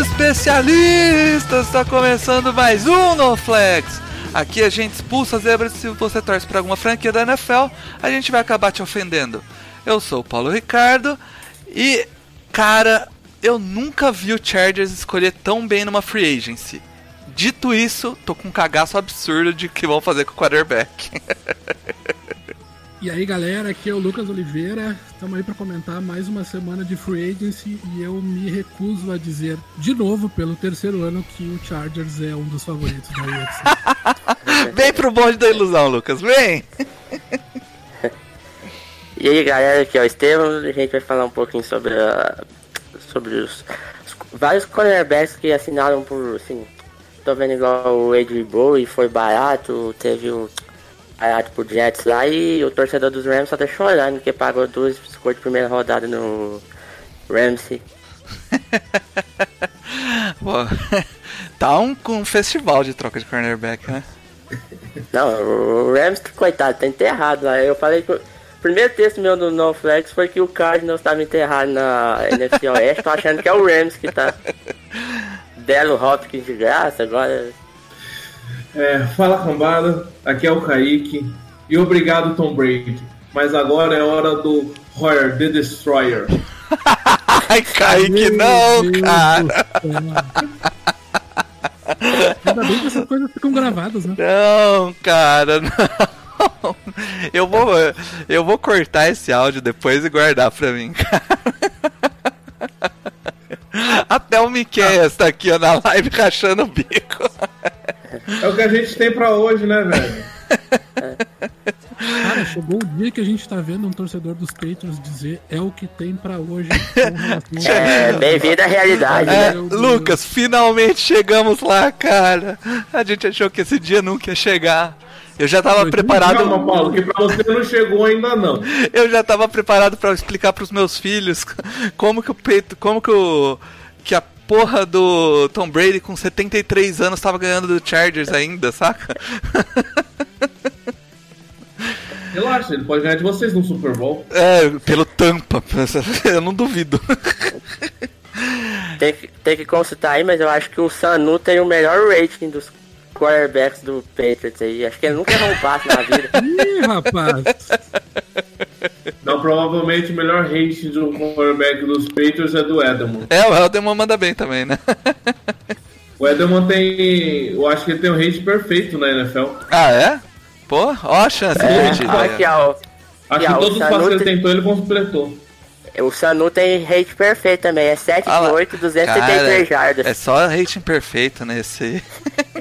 Especialistas! Está começando mais um No Flex. Aqui a gente expulsa zebras se você torce para alguma franquia da NFL, a gente vai acabar te ofendendo. Eu sou o Paulo Ricardo e, cara, eu nunca vi o Chargers escolher tão bem numa free agency. Dito isso, tô com um cagaço absurdo de que vão fazer com o quarterback. E aí galera, aqui é o Lucas Oliveira, estamos aí para comentar mais uma semana de Free Agency e eu me recuso a dizer de novo pelo terceiro ano que o Chargers é um dos favoritos da UFC. Vem pro bonde da ilusão, Lucas, vem! E aí galera, aqui é o Estevam, a gente vai falar um pouquinho sobre, a- sobre os, os vários cornerbacks que assinaram por, assim, tô vendo igual o Adrian Bowie, foi barato, teve o barato por Jets lá e o torcedor dos Rams só tá chorando porque pagou duas escolhas de primeira rodada no Ramsey. Pô, tá um, um festival de troca de cornerback, né? Não, o Rams, coitado, tá enterrado lá. Eu falei que o primeiro texto meu do NoFlex foi que o Cardinals estava enterrado na NFC Oeste. Tô achando que é o Rams que tá. Belo Hopkins de graça, agora. É, fala cambada, aqui é o Kaique e obrigado Tom Brady. Mas agora é hora do Royer The Destroyer. Ai, Kaique, não, Meu Deus cara! Ainda bem que essas coisas ficam gravadas, né? Não, cara, não. Eu vou, eu vou cortar esse áudio depois e guardar pra mim, cara. Até o Miquel tá aqui ó, na live rachando o bico. É o que a gente tem pra hoje, né, velho? Cara, chegou o dia que a gente tá vendo um torcedor dos Patriots dizer é o que tem pra hoje. É, bem-vindo à realidade, É, né? Lucas, finalmente chegamos lá, cara. A gente achou que esse dia nunca ia chegar. Eu já tava preparado. Calma, Paulo, que pra você não chegou ainda não. Eu já tava preparado pra explicar pros meus filhos como que o peito, como que o que a porra do Tom Brady com 73 anos tava ganhando do Chargers ainda, saca? Relaxa, ele pode ganhar de vocês no Super Bowl. É, pelo tampa, eu não duvido. Tem que, tem que consultar aí, mas eu acho que o Sanu tem o melhor rating dos quarterbacks do Patriots aí. Acho que ele nunca errou um passe na vida. Ih, rapaz! Não, provavelmente o melhor rating do quarterback dos Patriots é do Edelman. É, o Helderman manda bem também, né? O Edelman tem. Eu acho que ele tem o rate perfeito na NFL. Ah, é? Pô, ó a chance É, perdida. aqui, ó. Acho E, que todos o os passes que ele tentou, ele completou. O Sanu tem rate perfeito também, é 7 Ah lá. de 8, 273 jardas. É só rating perfeito nesse,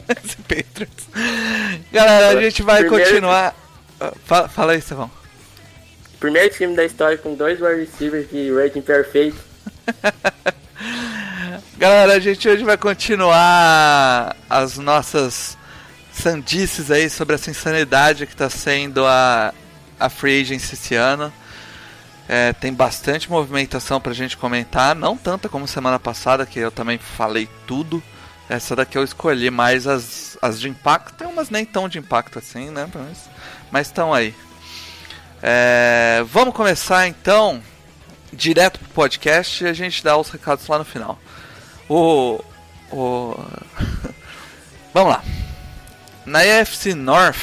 nesse Patriots. Galera, a gente vai Primeiro- continuar. Ah, Fala, fala aí, Estevão. Primeiro time da história com dois wide receivers de rating perfeito. Galera, a gente hoje vai continuar as nossas sandices aí sobre essa insanidade que está sendo a, a Free Agency esse ano. É, tem bastante movimentação pra gente comentar, não tanta como semana passada, que eu também falei tudo. Essa daqui eu escolhi mais as, as de impacto, tem umas nem tão de impacto assim, né? Mas estão aí. É, vamos começar então direto pro podcast e a gente dá os recados lá no final. O. o... Vamos lá. Na AFC North,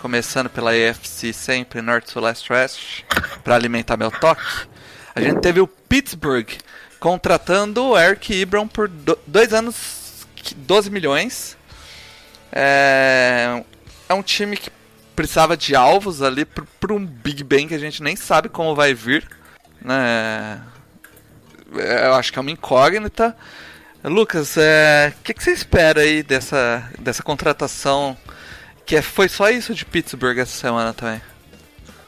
começando pela AFC sempre, North, Sul, Leste, Oeste, para alimentar meu toque, a gente teve o Pittsburgh contratando o Eric Ebron por do, dois anos, 12 milhões. É, é um time que precisava de alvos ali para um Big Bang que a gente nem sabe como vai vir. Né? Eu acho que é uma incógnita. Lucas, o é, que, que você espera aí dessa, dessa contratação Que é- foi só isso de Pittsburgh essa semana também.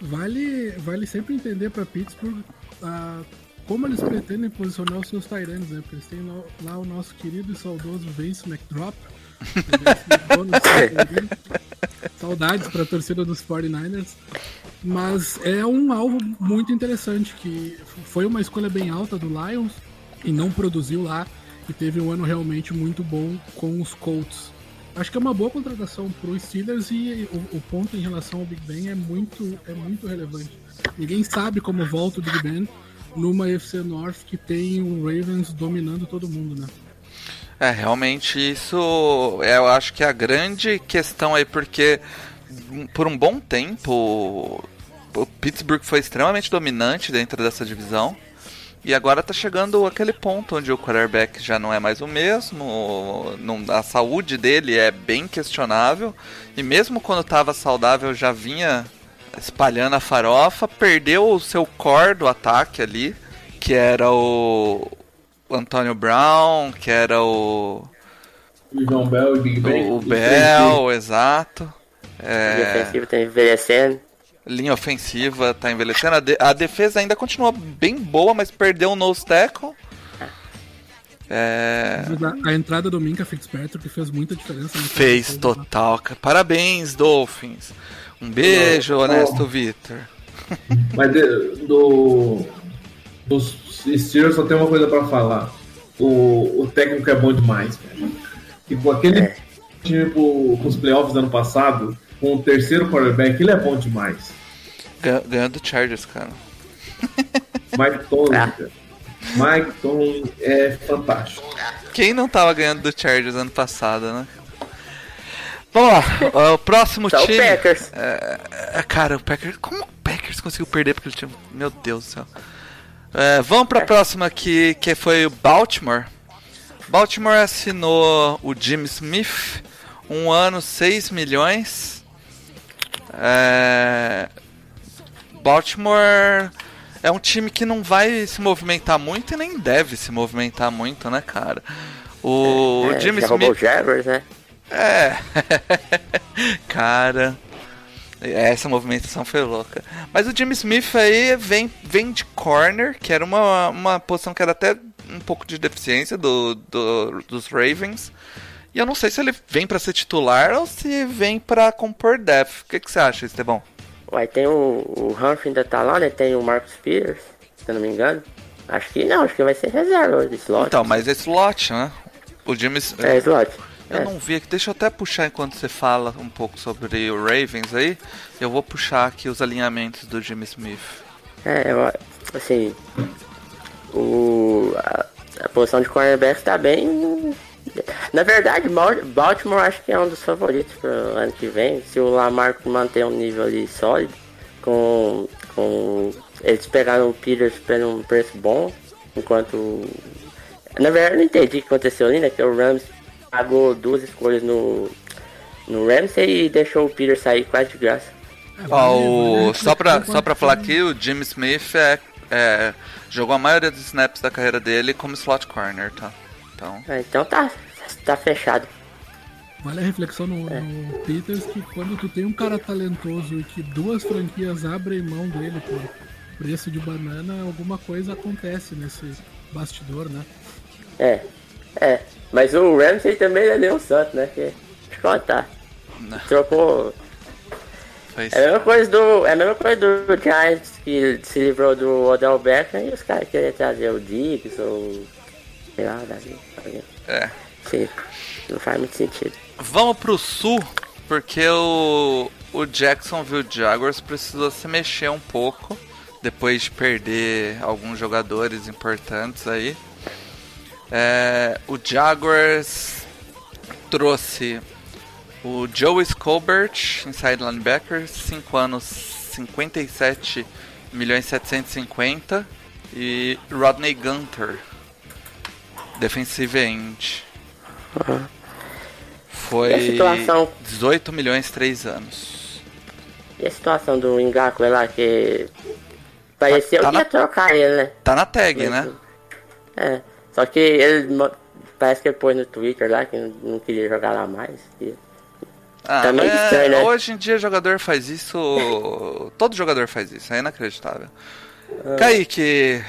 Vale, vale sempre entender para Pittsburgh ah, como eles pretendem posicionar os seus Tyrants, né? Porque eles têm lá o nosso querido e saudoso Vince McDrop. Saudades para a torcida dos 49ers. Mas é um alvo muito interessante, que foi uma escolha bem alta do Lions e não produziu lá. E teve um ano realmente muito bom com os Colts. Acho que é uma boa contratação para os Steelers e o, o ponto em relação ao Big Ben é muito, é muito relevante. Ninguém sabe como volta o Big Ben numa FC North que tem o Ravens dominando todo mundo, né? É, realmente isso eu acho que é a grande questão aí, porque por um bom tempo o Pittsburgh foi extremamente dominante dentro dessa divisão. E agora tá chegando aquele ponto onde o quarterback já não é mais o mesmo, a saúde dele é bem questionável, e mesmo quando tava saudável já vinha espalhando a farofa, perdeu o seu core do ataque ali, que era o Antônio Brown, que era o, O João Bell e Big Ben. o, Bell, exato. É, defensivo tá envelhecendo. linha ofensiva tá envelhecendo. A, de- a defesa ainda continua bem boa, mas perdeu o nose tackle. É, Mas a, entrada do Minka Fitzpatrick fez muita diferença. né? fez total. cara. Parabéns, Dolphins. Um beijo, Oh. honesto Victor. Mas de- do. Dos Steelers só tem uma coisa pra falar. O, o técnico é bom demais, velho. E com aquele É. time pro, pros playoffs do ano passado, com o terceiro quarterback, ele é bom demais. Gan- Ganhando do Chargers, cara. Mike Tomlin, Ah. cara. Mike Tomlin é fantástico. Quem não tava ganhando do Chargers ano passado, né? Vamos lá, o próximo o time. Packers. É, é, cara, o Packers. Como o Packers conseguiu perder porque ele tinha. Meu Deus do céu. É, vamos pra próxima aqui, que foi o Baltimore. Baltimore assinou o Jim Smith, um ano, 6 milhões. É, Baltimore é um time que não vai se movimentar muito e nem deve se movimentar muito, né, cara? O É, o Smith. Jaguars, né? É. Cara. Essa movimentação foi louca. Mas o Jimmy Smith aí vem, vem de corner, que era uma, uma posição que era até um pouco de deficiência do, do- dos Ravens. E eu não sei se ele vem pra ser titular ou se vem pra compor depth. O que, que você acha, Estebão? Uai, tem o, o Humphrey ainda tá lá, né? Tem o Marcus Peters, se eu não me engano. Acho que não, acho que vai ser reserva de slot. Então, mas é slot, né? O Jimmy. É, slot. Eu É. não vi aqui, deixa eu até puxar enquanto você fala um pouco sobre o Ravens aí. Eu vou puxar aqui os alinhamentos do Jimmy Smith. É, eu, assim, o, a, a posição de cornerback tá bem. Na verdade, Bal- Baltimore acho que é um dos favoritos pro ano que vem. Se o Lamar manter um nível ali sólido, com, com eles pegaram o Peters por um preço bom, enquanto. Na verdade, eu não entendi o que aconteceu ali, né? Que o Rams pagou duas escolhas no, no Ramsey e deixou o Peters sair quase de graça. Ó, o- vale só, pra, só pra falar aqui, o Jimmy Smith é, é, jogou a maioria dos snaps da carreira dele como slot corner, tá? Então, Ah, Então tá, tá fechado. Vale a reflexão no, no Peters que quando tu tem um cara talentoso e que duas franquias abrem mão dele por preço de banana, alguma coisa acontece nesse bastidor, né? É, é. Mas o Ramsey também é nem um santo, né? Que, contar. Trocou. foi É a mesma coisa do. É a mesma coisa do Giants que se livrou do Odell Beckham e os caras queriam trazer o Diggs ou. Sei lá, Davi. É. Sim, não faz muito sentido. Vamos pro sul, porque o, o Jacksonville Jaguars precisou se mexer um pouco depois de perder alguns jogadores importantes aí. É, o Jaguars trouxe o Joe Scobert, inside linebacker, 5 anos, 57 milhões 750 e Rodney Gunter, defensive end. Foi E a situação? 18 milhões 3 anos. E a situação do Ngakwe lá que. Pareceu Tá que na- ia trocar ele, né? Tá na tag, né? É. Só que ele parece que ele pôs no Twitter lá que não- queria jogar lá mais. que- Ah, Tá é, estranho, né? Hoje em dia jogador faz isso. todo jogador faz isso, é inacreditável. Ah. Kaique,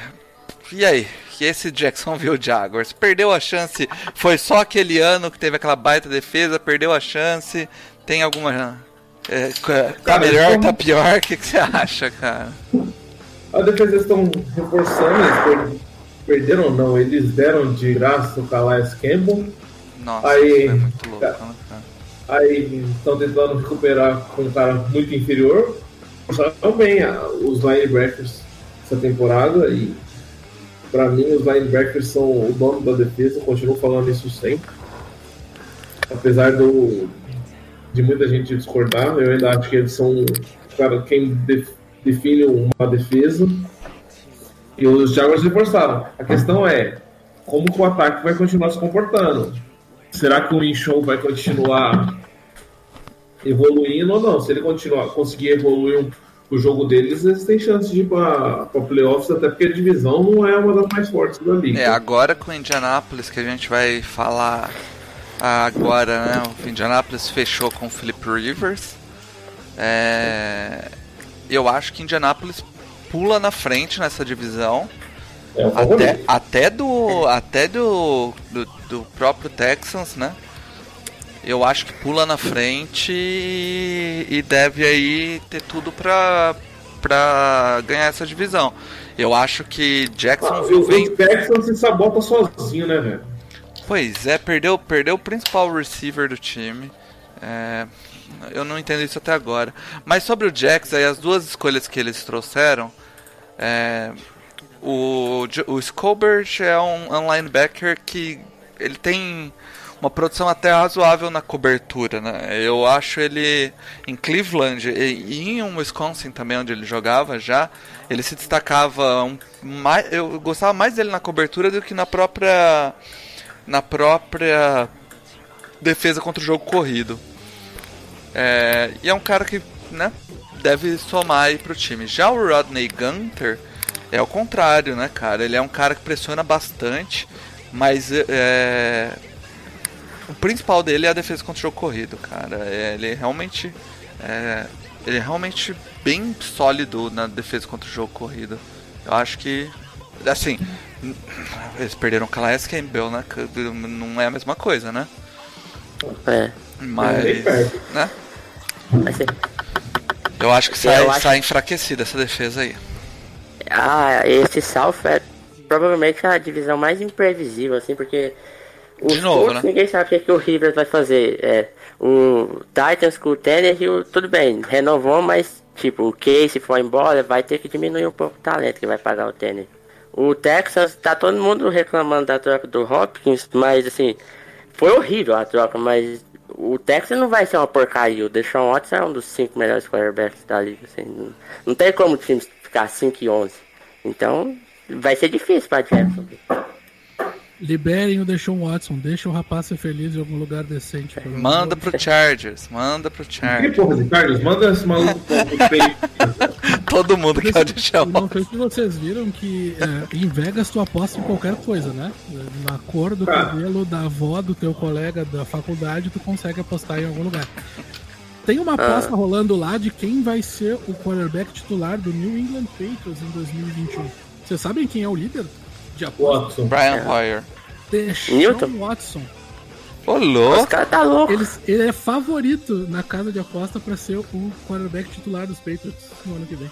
e aí? E esse Jacksonville Jaguars? Perdeu a chance? Foi só aquele ano que teve aquela baita defesa, perdeu a chance? Tem alguma. É, tá Cara, melhor, como- tá pior? O que, que você acha, cara? A defesa eles estão reforçando, eles perderam ou não, eles deram de graça o Calais Campbell, Nossa, Aí, é muito louco, né, cara? aí estão tentando recuperar com um cara muito inferior. Usaram bem ah, os linebackers essa temporada e pra mim os linebackers são o dono da defesa, continuo falando isso sempre. Apesar do, de muita gente discordar, eu ainda acho que eles são cara, quem def- define uma defesa. E os Jaguars reforçaram. A questão é como que o ataque vai continuar se comportando. Será que o Minshew vai continuar evoluindo ou não? Se ele continuar conseguir evoluir o jogo deles, eles têm chance de ir para playoffs, até porque a divisão não é uma das mais fortes da liga. É, agora com o Indianapolis que a gente vai falar agora, né? O Indianapolis fechou com o Philip Rivers. É, eu acho que Indianapolis pula na frente nessa divisão. É Até, até do. Até do, do. do próprio Texans, né? Eu acho que pula na frente e, deve aí ter tudo pra, pra ganhar essa divisão. Eu acho que Ah, Jacksonville o, vem. o Texans se sabota sozinho, né, velho? Pois é, perdeu, perdeu o principal receiver do time. É, eu não entendo isso até agora. Mas sobre o Jax, aí as duas escolhas que eles trouxeram. É, o, o Scobert é um, um linebacker que ele tem uma produção até razoável na cobertura, né? Eu acho ele em Cleveland e, e em um Wisconsin também onde ele jogava já, ele se destacava um, mais, eu gostava mais dele na cobertura do que na própria na própria defesa contra o jogo corrido. É, e é um cara que, né, deve somar aí pro time. Já o Rodney Gunter é o contrário, né, cara? Ele é um cara que pressiona bastante, mas é, o principal dele é a defesa contra o jogo corrido, cara. É, ele realmente é, ele é realmente bem sólido na defesa contra o jogo corrido. Eu acho que assim, eles perderam o Calais Campbell, né? Não é a mesma coisa, né? É. Mas, né? Assim, Eu acho que sai, acho- sai enfraquecida essa defesa aí. ah, esse South é provavelmente a divisão mais imprevisível, assim, porque os De novo, Colts, né? ninguém sabe o que, que o Rivers vai fazer. É, o Titans com o Tannehill, tudo bem, renovou, mas tipo, o Case foi embora, vai ter que diminuir um pouco o talento que vai pagar o Tannehill. O Texas, tá todo mundo reclamando da troca do Hopkins, mas assim, foi horrível a troca, mas o Texas não vai ser uma porcaria. O Deshaun Watson é um dos cinco melhores quarterbacks da liga. Assim, não, não tem como o time ficar 5 e 11. Então, vai ser difícil pra Jackson. Liberem o Deshaun Watson, deixa o rapaz ser feliz em algum lugar decente. pelo Manda amor pro Chargers, manda pro Que Chargers. porra de Carlos? Manda esse maluco. Todo mundo quer o de Deshaun. Não sei se vocês viram que é, em Vegas tu aposta em qualquer coisa, né? Na cor do Ah. cabelo da avó do teu colega da faculdade, tu consegue apostar em algum lugar. Tem uma Ah. aposta rolando lá de quem vai ser o quarterback titular do New England Patriots em 2021. Vocês sabem quem é o líder de? Watson. Brian Hoyer. Deshaun Newton? Watson. Ô, Os louco. caras tá louco. Eles- ele é favorito na casa de aposta para ser o quarterback titular dos Patriots no ano que vem.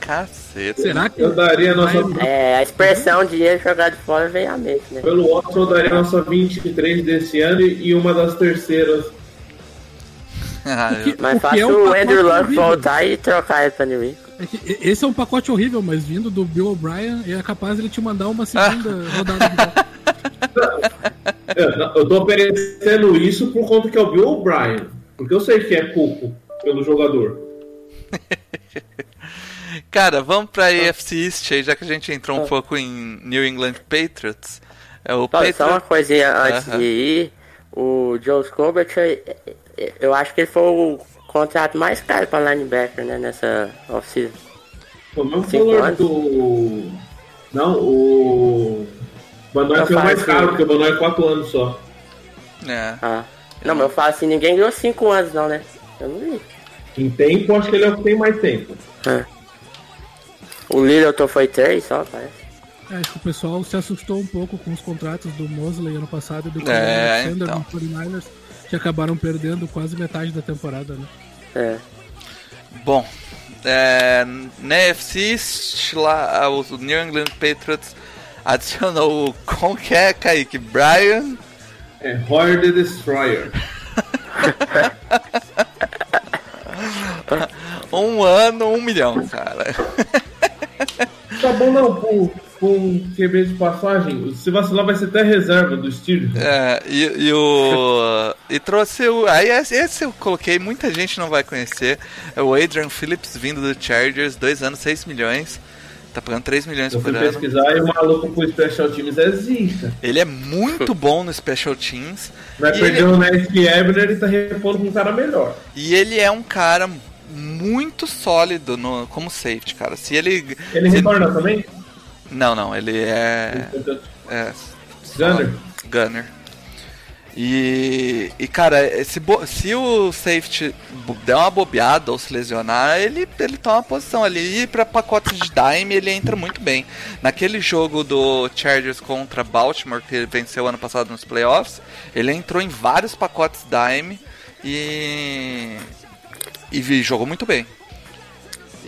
Caceta. Será que Eu daria a nossa. É, a expressão dinheiro jogado fora vem à mente, né? Pelo Watson, eu daria a nossa 23 desse ano e uma das terceiras. Ah, eu- Mas O que fácil é um o Andrew Luck voltar e trocar ele pra New England. É que esse é um pacote horrível, mas vindo do Bill O'Brien, é capaz de ele te mandar uma segunda rodada de volta. Eu, não, eu tô oferecendo isso por conta que é o Bill O'Brien. Porque eu sei que é pouco pelo jogador. Cara, vamos pra AFC East aí, já que a gente entrou um pouco em New England Patriots. É o Só, só uma coisinha antes Aham. de ir. O Joe Scobert, eu- eu acho que ele foi o contrato mais caro pra linebacker, né? Nessa off-season. O mesmo Cinco valor anos. do. Não, o. Van Noy Eu foi mais faço- caro, porque o Noy é 4 anos só. É. Ah, Não, mas eu falo assim, ninguém ganhou 5 anos não, né? Eu não vi. Em tempo, acho que ele é o que tem mais tempo. É. O Littleton foi 3 só, parece. É, acho que o pessoal se assustou um pouco com os contratos do Mosley ano passado e do É, Alexander então. no 49ers, que acabaram perdendo quase metade da temporada, né? É. Bom, é, na NFC lá, o New England Patriots adicionou o como que é, Kaique? Brian É Hoyer the Destroyer. um ano, um milhão, cara. Tá bom não, com, com QB de passagem, se vacilar vai ser até reserva do Steelers. É, e, e o. E trouxe o. Aí esse, eu coloquei, muita gente não vai conhecer. É o Adrian Phillips vindo do Chargers, dois anos, 6 milhões. Tá pagando 3 milhões Eu por ano. pesquisar e o maluco pro Special Teams é zica. Ele é muito bom no Special Teams. Vai perder ele- o Nick Ebner e tá repondo com um cara melhor. E ele é um cara muito sólido no, como safety, cara. Se ele. Ele se- retorna também? Não, não, ele é. é Gunner? Gunner. E, e cara, se, se o safety der uma bobeada ou se lesionar, ele, ele toma posição ali. E pra pacotes de dime ele entra muito bem. Naquele jogo do Chargers contra Baltimore, que ele venceu ano passado nos playoffs, ele entrou em vários pacotes dime e. E jogou muito bem.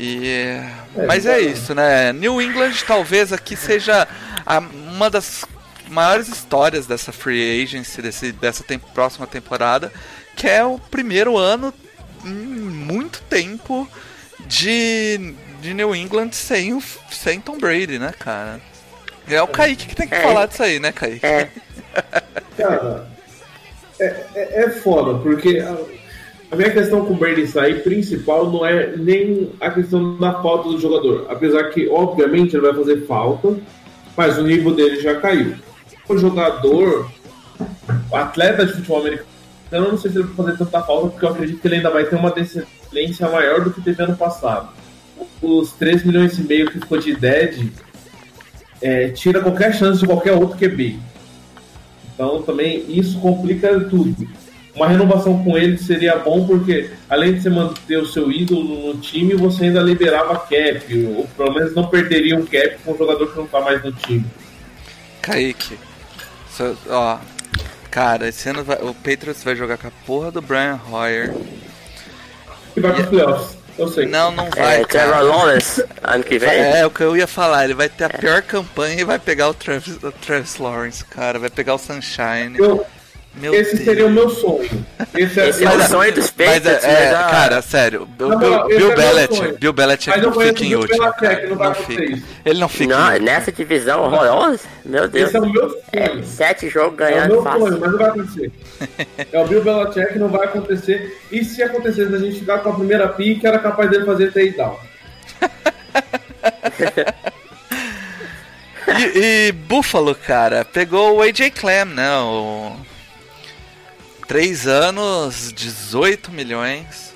E, mas é isso, né? New England talvez aqui seja a- uma das maiores histórias dessa free agency, desse, dessa próxima temporada, que é o primeiro ano em muito tempo de, de New England sem, o, sem Tom Brady, né, cara? É o Kaique que tem que É. falar disso aí, né, Kaique? É, Cara, é, é, é foda, porque a, minha questão com o Brady sair principal não é nem a questão da falta do jogador. Apesar que, obviamente, ele vai fazer falta, mas o nível dele já caiu. O jogador, o atleta de futebol americano, eu não sei se ele vai fazer tanta falta, porque eu acredito que ele ainda vai ter uma descendência maior do que teve ano passado. Os 3 milhões e meio que ficou de dead é, tira qualquer chance de qualquer outro QB. Então também isso complica tudo. Uma renovação com ele seria bom porque além de você manter o seu ídolo no time, você ainda liberava cap, ou pelo menos não perderia um cap com um jogador que não tá mais no time. Kaique, ó, cara, esse ano vai- o Patriots vai jogar com a porra do Brian Hoyer. E vai pros playoffs, eu sei. Não, não vai, é Trevor cara. Lawrence, ano que vem. É, o que eu ia falar, ele vai ter a pior campanha e vai pegar o Travis, o Travis Lawrence, cara, vai pegar o Sunshine. Eu- Meu esse Deus. seria o meu sonho. Esse, Esse é o sonho dos Mas Patriots, é, é, mas a- cara, sério, Não, Bill, não, Bill é sonho. Bill Belichick Mas eu não fica em último, cara, não fica. Ele não fica em Não, último. nessa divisão horrorosa, meu Deus. Esse é o meu sonho. Sete jogos É o ganhando meu fácil. sonho, mas não vai acontecer. É o Bill Belichick, não vai acontecer. E se acontecesse a gente ficar com a primeira pique, era capaz dele fazer trade down. E, e Buffalo, cara, pegou o AJ Clem, né? O... Três anos, 18 milhões.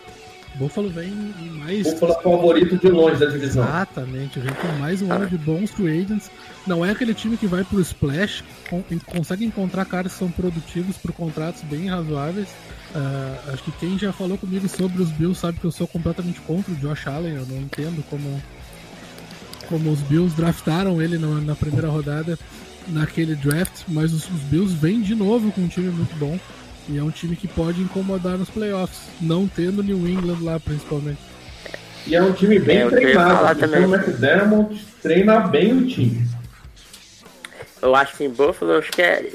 Buffalo vem em mais. Buffalo é favorito de longe da divisão. Exatamente, vem com mais um ano de bons free agents. Não é aquele time que vai pro splash, con- consegue encontrar caras que são produtivos por contratos bem razoáveis. Ah, acho que quem já falou comigo sobre os Bills sabe que eu sou completamente contra o Josh Allen. Eu não entendo como, como os Bills draftaram ele na, na primeira rodada naquele draft, mas os, os Bills vêm de novo com um time muito bom. E é um time que pode incomodar nos playoffs, não tendo New England lá principalmente. E é um time bem É, treinado. o McDermott treina bem o time. Eu acho que em Buffalo, acho que é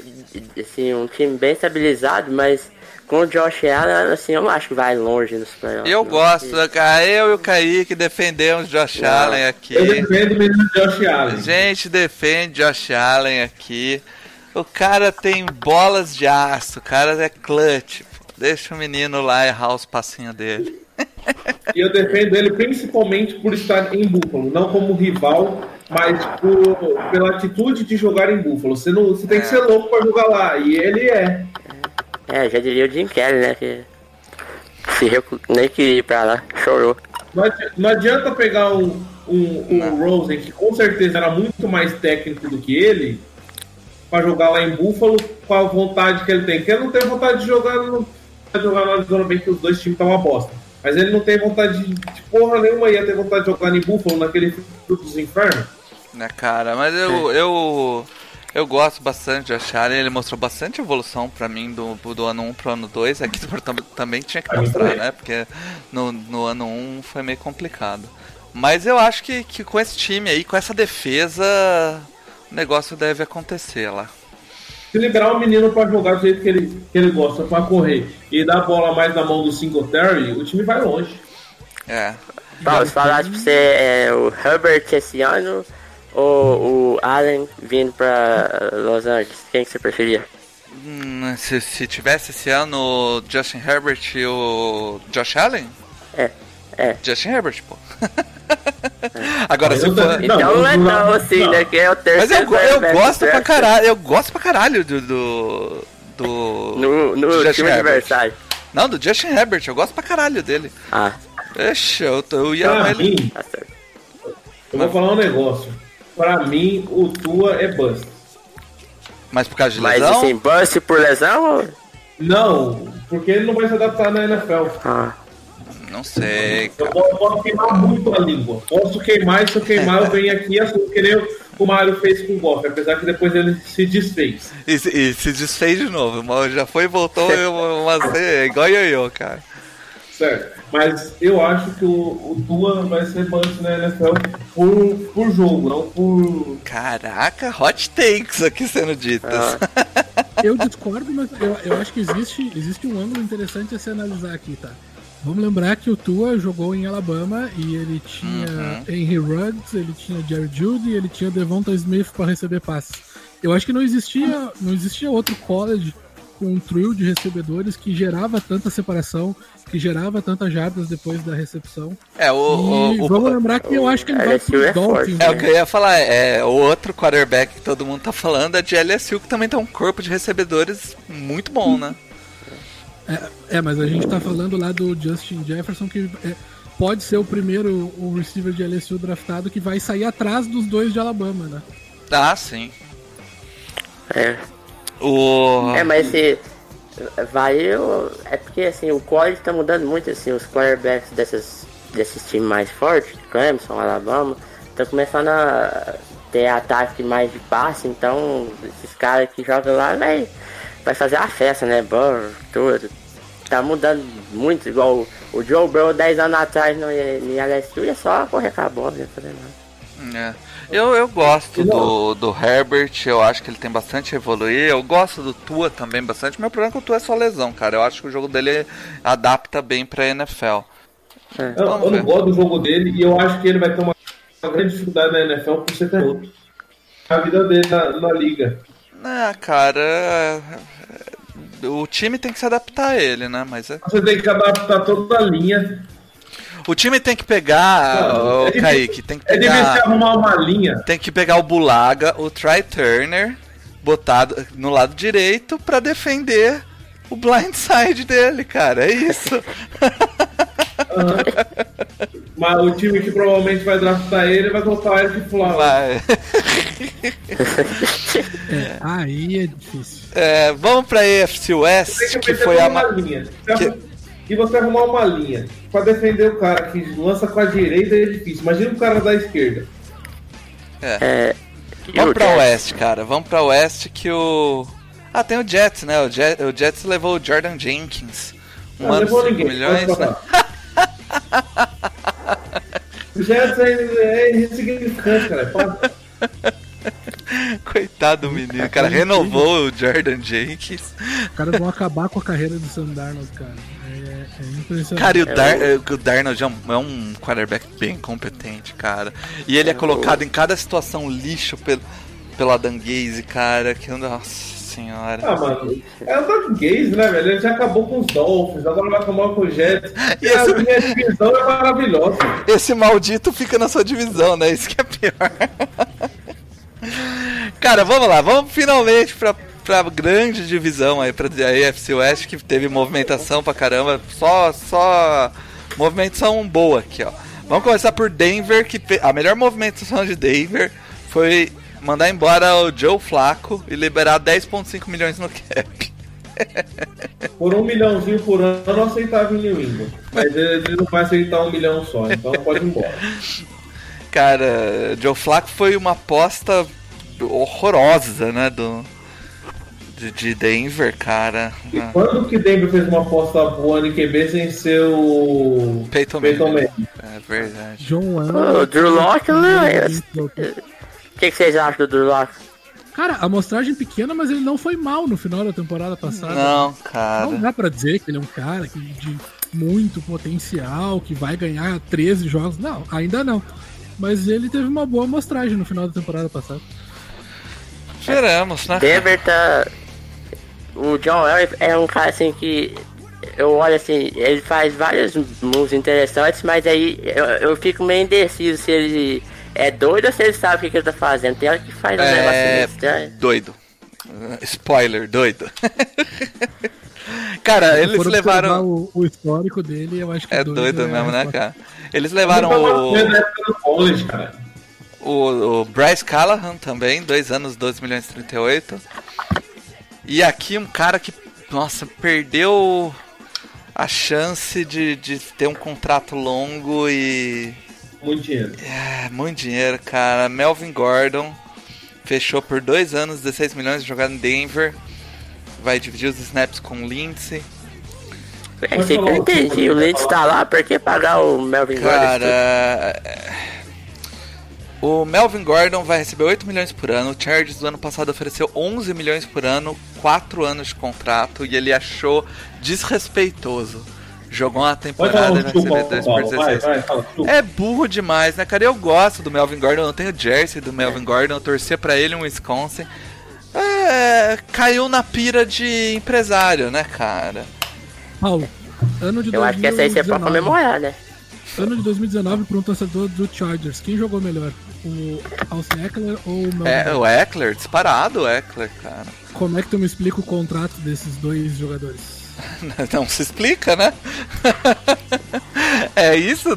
assim, um time bem estabilizado, mas com o Josh Allen, assim, eu não acho que vai longe nos playoffs. Eu não. gosto, cara. Eu e o Kaique defendemos Josh Não. Allen aqui. Eu defendo o menino Josh Allen. Gente defende Josh Allen aqui. O cara tem bolas de aço, o cara é clutch. pô. Deixa o menino lá errar os passinhos dele. E eu defendo ele principalmente por estar em Buffalo, não como rival, mas por, pela atitude de jogar em Buffalo. Você, não, você tem que É. ser louco pra jogar lá, e ele é. É, já diria o Jim Kelly, né? Que se recu... nem queria ir pra lá, chorou. Não adianta pegar um, um, um Rosen, que com certeza era muito mais técnico do que ele, pra jogar lá em Buffalo com a vontade que ele tem. Porque ele não tem vontade de jogar no, de jogar no Arizona bem que os dois times estão uma bosta. Mas ele não tem vontade de, de porra nenhuma, ia ter vontade de jogar em Buffalo, naquele fruto dos infernos. Né, cara, mas eu, eu, eu gosto bastante de Allen, ele mostrou bastante evolução pra mim do, do ano 1 pro ano 2, aqui tam- também tinha que mostrar, né, porque no, no ano 1 foi meio complicado. Mas eu acho que, que com esse time aí, com essa defesa, o negócio deve acontecer lá. Se liberar o menino pra jogar do jeito que ele, que ele gosta, pra correr, e dar a bola mais na mão do Singletary, o time vai longe. É, Paulo, se falasse pra você é, o Herbert esse ano ou o Allen vindo pra Los Angeles, quem que você preferia? Hum, se, se tivesse esse ano o Justin Herbert e o Josh Allen? É, é. Justin Herbert, pô. Agora, Mas se eu for... Então Não, não é não, não, assim, não. né? Que é o Mas terceiro eu, go- eu do gosto pra caralho, eu gosto pra caralho do. do. do No, no Justin time Herbert. adversário. Não, do Justin Herbert, eu gosto pra caralho dele. Ah, Ixi, eu, tô- eu ia Pra ele. mim, tá certo. eu vou falar um negócio. Pra mim, o Tua é bust. Mas por causa de Mas lesão? assim, bust por lesão ou... Não, porque ele não vai se adaptar na NFL. Ah, Não sei, Eu cara. posso, posso queimar muito a língua. Posso queimar, e se eu queimar, eu venho aqui assumo, que nem o Mário fez com o Goff, apesar que depois ele se desfez. E, se- e se desfez de novo. mas Já foi e voltou, mas é igual eu, cara. Certo. Mas eu acho que o, o Tua vai ser bust na NFL por, por jogo, não por. Caraca, hot takes aqui sendo ditas. Ah. Eu discordo, mas eu, eu acho que existe, existe um ângulo interessante a se analisar aqui, tá? Vamos lembrar que o Tua jogou em Alabama e ele tinha Uhum. Henry Ruggs, ele tinha Jerry Judy, ele tinha Devonta Smith para receber passes. Eu acho que não existia, não existia outro college com um trio de recebedores que gerava tanta separação, que gerava tantas jardas depois da recepção. É, o. o, e o- vamos lembrar que eu acho que ele vai LSU pros é forte, Dolphins. É o né? que eu ia falar, é o outro quarterback que todo mundo tá falando é de LSU, que também tem um corpo de recebedores muito bom, né? É, é, mas a gente tá falando lá do Justin Jefferson, que é, pode ser o primeiro o receiver de LSU draftado que vai sair atrás dos dois de Alabama, né? Ah, sim. é. O. É, mas se vai é porque assim, o college tá mudando muito assim, os quarterbacks dessas desses times mais fortes, Clemson, Alabama, estão começando a ter ataque mais de passe, então esses caras que jogam lá vai, vai fazer a festa, né? Burr, tudo. Tá mudando muito, igual o, o Joe Burrow 10 anos atrás no, no LSU ia só correr com a bola, não ia fazer nada. É. Eu, eu gosto do, do Herbert, eu acho que ele tem bastante a evoluir. Eu gosto do Tua também bastante. Meu problema é que o Tua é só lesão, cara. Eu acho que o jogo dele adapta bem pra NFL. Eu, Vamos eu ver. não gosto do jogo dele e eu acho que ele vai ter uma, uma grande dificuldade na NFL por ser canhoto. A vida dele na, na liga. Ah, cara. É- O time tem que se adaptar a ele, né? Mas é- Você tem que adaptar toda a linha. O time tem que pegar. Não, Ô, é difícil- Kaique, tem que É difícil pegar. arrumar uma linha. Tem que pegar o Bulaga, o Try Turner, botado no lado direito pra defender o blindside dele, cara. É isso. Mas o time que provavelmente vai draftar ele vai colocar o Eric Flowers. Vai. É, aí é difícil. É, vamos pra AFC West, que que foi a. uma ma- linha. que- E você arrumar uma linha pra defender o cara que lança com a direita é difícil. Imagina o cara da esquerda. É, e Vamos o pra? West, cara. Vamos pra West que o. Ah, tem o Jets, né? O, Jet, o Jets levou o Jordan Jenkins. Um Não ano, levou 5 ninguém. milhões, né? Jets é, é insignificante, cara. Coitado do menino, cara. Renovou o Jordan Jenkins. Os caras vão acabar com a carreira do Sam Darnold, cara. É, é impressionante. Cara, e o, É Dar o- o Darnold é um, é um quarterback bem competente, cara. E ele é colocado em cada situação lixo pelo, pelo Adam Gaze, cara. Que nossa senhora. Ah, mano. É o Doug Gaze, né, velho? Ele já acabou com os Dolphins, agora vai acabar com o Jets. E a Isso- minha divisão é maravilhosa. Esse maldito fica na sua divisão, né? Isso que é pior. Cara, vamos lá, vamos finalmente pra, pra grande divisão aí, pra AFC West, que teve movimentação pra caramba. Só, só movimentação boa aqui, ó. Vamos começar por Denver, que a melhor movimentação de Denver foi mandar embora o Joe Flaco e liberar 10,5 milhões no cap. Por um milhãozinho por ano eu aceitava em New England. Mas ele não vai aceitar um milhão só, então pode ir embora. Cara, Joe Flacco foi uma aposta horrorosa, né, do de, de Denver, cara. E quando que Denver fez uma aposta boa no QB sem ser o Peyton Peyton Manning. É verdade. John Ô, Elway. o Drew Locke, né? O que, que vocês acham do Drew Locke? Cara, amostragem pequena, mas ele não foi mal no final da temporada passada. Não, Não cara. dá pra dizer que ele é um cara que, de muito potencial, que vai ganhar 13 jogos. Não, ainda não. Mas ele teve uma boa amostragem no final da temporada passada. Veremos, né? Denver tá. O John Elway é um cara assim que. Eu olho assim, ele faz vários moves interessantes, mas aí eu, eu fico meio indeciso se ele é doido ou se ele sabe o que, que ele tá fazendo. Tem hora que faz um negócio É. estranho. Doido. Spoiler, doido. cara, eles levaram. O, o histórico dele, eu acho que É doido a mesmo, né, cara? Eles levaram o, college, cara. o, o Bryce Callahan também, dois anos, 12 milhões e 38. E aqui um cara que, nossa, perdeu a chance de, de ter um contrato longo e. Muito dinheiro. É, muito dinheiro, cara. Melvin Gordon fechou por dois anos, 16 milhões, jogando em Denver. Vai dividir os snaps com o Lindsay. É que eu entendi. O Lynch tá lá, por que pagar o Melvin Gordon? Cara, é, o Melvin Gordon vai receber 8 milhões por ano. O Chargers do ano passado ofereceu 11 milhões por ano, 4 anos de contrato, e ele achou desrespeitoso. Jogou uma temporada um e receber chupa, 2 por Paulo. Vai, 16. vai, fala. chupa. É burro demais, né, cara? Eu gosto do Melvin Gordon, eu tenho o jersey do Melvin Gordon, eu torcia pra ele em Wisconsin. É, caiu na pira de empresário, né, cara? Paulo, ano de Eu acho que essa aí você pode 2019. comemorar, né? Ano de 2019 para um torcedor do Chargers. Quem jogou melhor? O Austin Eckler ou o Melvin? É, o Eckler, disparado o Eckler, cara. Como é que tu me explica o contrato desses dois jogadores? Não se explica, né? é isso?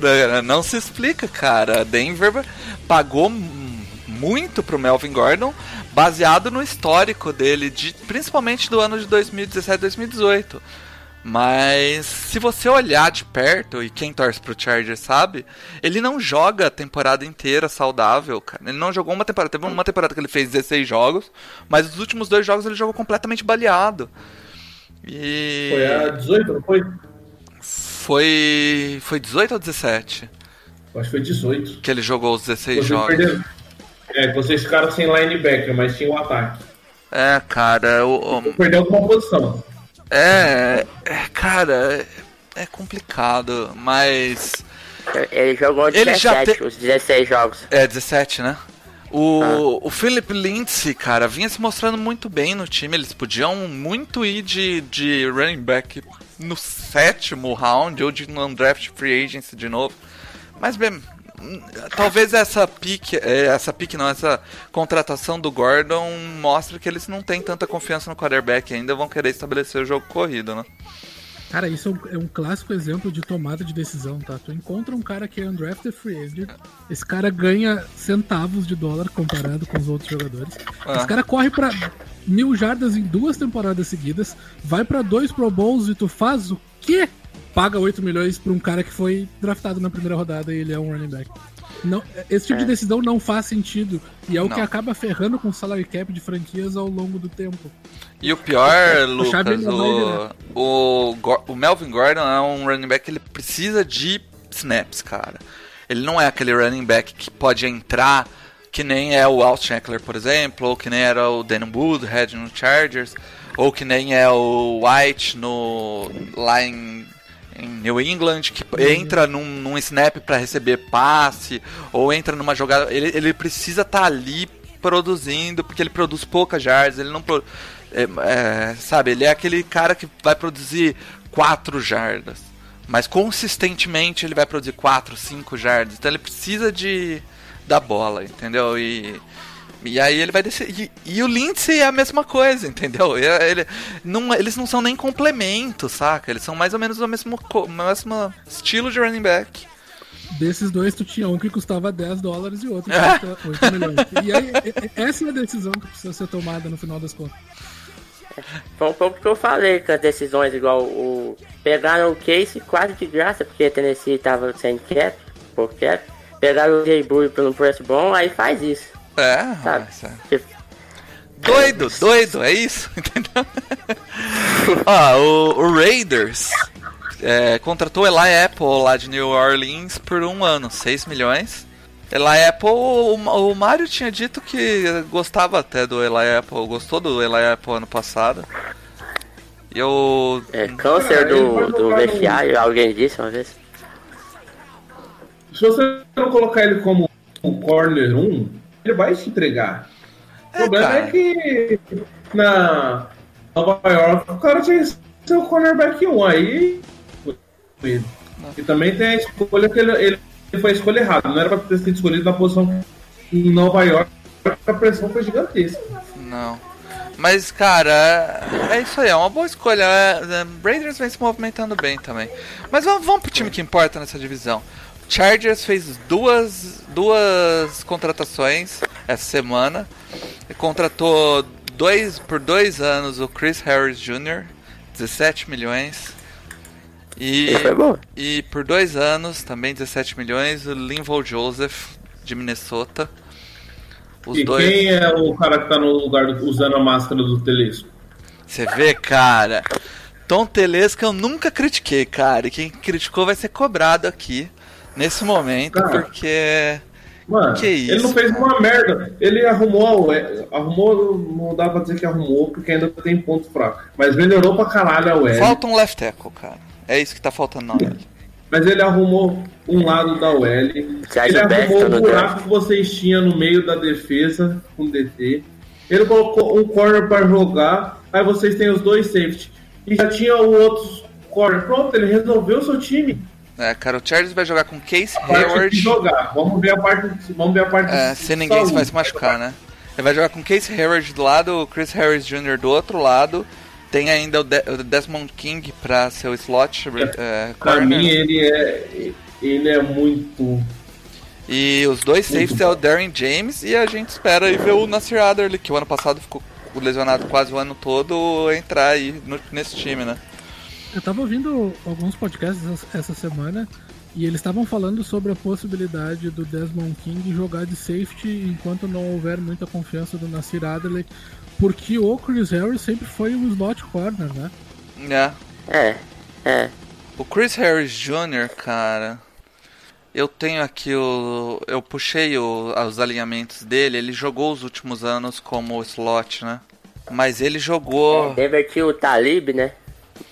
Não se explica, cara. Denver pagou muito pro Melvin Gordon, baseado no histórico dele, de, principalmente do ano de 2017 2018. Mas se você olhar de perto, e quem torce pro Chargers sabe, ele não joga a temporada inteira saudável, cara. Ele não jogou uma temporada. Teve uma temporada que ele fez 16 jogos, mas os últimos dois jogos ele jogou completamente baleado. E. Foi a 18, não foi? Foi. Foi 18 ou 17 Eu Acho que foi 18. que ele jogou os 16 Vocês jogos? perderam. É, vocês ficaram sem linebacker, mas tinha o ataque. É, cara, o, o- Perdeu alguma posição. é, é, cara, é, é complicado, mas Ele jogou Ele já 17, te- os 16 jogos. é 17, né? O, o Philip Lindsay, cara, vinha se mostrando muito bem no time. Eles podiam muito ir de, de running back no sétimo round ou de non-draft free agency de novo. Mas bem, talvez essa pique, é, essa pique não, essa contratação do Gordon mostre que eles não têm tanta confiança no quarterback ainda, vão querer estabelecer o jogo corrido, né? Cara, isso é um, é um clássico exemplo de tomada de decisão, tá? Tu encontra um cara que é undrafted free agent, esse cara ganha centavos de dólar comparado com os outros jogadores. Ah. Esse cara corre pra mil jardas em duas temporadas seguidas, vai pra dois Pro Bowls e tu faz o quê? Paga 8 milhões pra um cara que foi draftado na primeira rodada e ele é um running back. Não, esse tipo de decisão não faz sentido e é o Não. que acaba ferrando com o salary cap de franquias ao longo do tempo. E o pior, Lucas, o, o, Go- o Melvin Gordon é um running back que ele precisa de snaps, cara. Ele não é aquele running back que pode entrar, que nem é o Austin Eckler, por exemplo, ou que nem era o Dan Woodhead no Chargers, ou que nem é o White no lá em, em New England, que entra num, num snap para receber passe, ou entra numa jogada. Ele, ele precisa estar ali produzindo, porque ele produz poucas jardas, ele não pro- é, é, sabe, ele é aquele cara que vai produzir 4 jardas. Mas consistentemente ele vai produzir 4, 5 jardas. Então ele precisa de da bola, entendeu? E, e aí ele vai descer. E, e o Lindsay é a mesma coisa, entendeu? E- Ele, não, eles não são nem complemento, saca? Eles são mais ou menos o mesmo, co- mesmo estilo de running back. Desses dois, tu tinha um que custava 10 dólares e outro que custa 8 milhões. E aí, essa é a decisão que precisa ser tomada no final das contas. Foi um pouco que eu falei com as decisões, igual o. Pegaram o Case quase de graça, porque a Tennessee tava sem cap, por cap. Pegaram o Jay Bull por um preço bom, aí faz isso, É, sabe? mas é. Tipo, Doido, doido, é isso, entendeu? Ó, o, o Raiders é, contratou Eli Apple lá de New Orleans por um ano, 6 milhões. Eli Apple, o, o Mário tinha dito que gostava até do Eli Apple, gostou do Eli Apple ano passado. E eu. É, câncer do, do vestiário, alguém disse uma vez. Se você não colocar ele como o corner 1, ele vai se entregar. O É, problema cara. é que na Nova York o cara tinha o cornerback 1. Aí. E também tem a escolha que ele, ele foi a escolha errada. Não era pra ter sido escolhido na posição em Nova York. A pressão foi gigantesca. Não. Mas, cara, é isso aí, é uma boa escolha. É, é, Raiders vem se movimentando bem também. Mas vamos, vamos pro time que importa nessa divisão. Chargers fez duas, duas contratações essa semana. Contratou dois, por dois anos o Chris Harris Jr., 17 milhões. E, e por dois anos, também 17 milhões, o Linval Joseph, de Minnesota. Os e dois. quem é o cara que tá no lugar do- usando a máscara do Telesco? Você vê, cara. Tom Telesco eu nunca critiquei, cara. E quem criticou vai ser cobrado aqui, nesse momento, Cara. porque. Mano, Que ele isso, não fez uma merda. Ele arrumou a UL. Arrumou, não dá pra dizer que arrumou, porque ainda tem ponto fraco. Mas melhorou pra caralho a UL. Falta um left tackle, cara. É isso que tá faltando na hora. Mas ele arrumou um lado da UL. Ele arrumou Best o buraco que vocês tinham no meio da defesa com o DT. Ele colocou um corner pra jogar. Aí vocês têm os dois safety. E já tinha o outro corner. Pronto, ele resolveu o seu time. É, cara, o Chargers vai jogar com Case Hayward. jogar. Vamos ver a parte. Vamos ver a parte É, se ninguém saúde. vai se machucar, né? Ele vai jogar com Case Hayward do lado, o Chris Harris Jr. do outro lado. Tem ainda o, De- o Desmond King pra ser o slot é, Pra corner. mim, ele é. Ele é muito. E os dois safeties é o Darren James e a gente espera aí ver o Nasir Adderley, que o ano passado ficou lesionado quase o ano todo, entrar aí no- nesse time, né? Eu tava ouvindo alguns podcasts essa- semana e eles estavam falando sobre a possibilidade do Desmond King jogar de safety enquanto não houver muita confiança do Nasir Adderley, porque o Chris Harris sempre foi um slot corner, né? É. É, é. O Chris Harris Jr., cara, eu tenho aqui o. Eu puxei o- os alinhamentos dele, ele jogou os últimos anos como slot, né? Mas ele jogou. Denver tinha o Talib, né?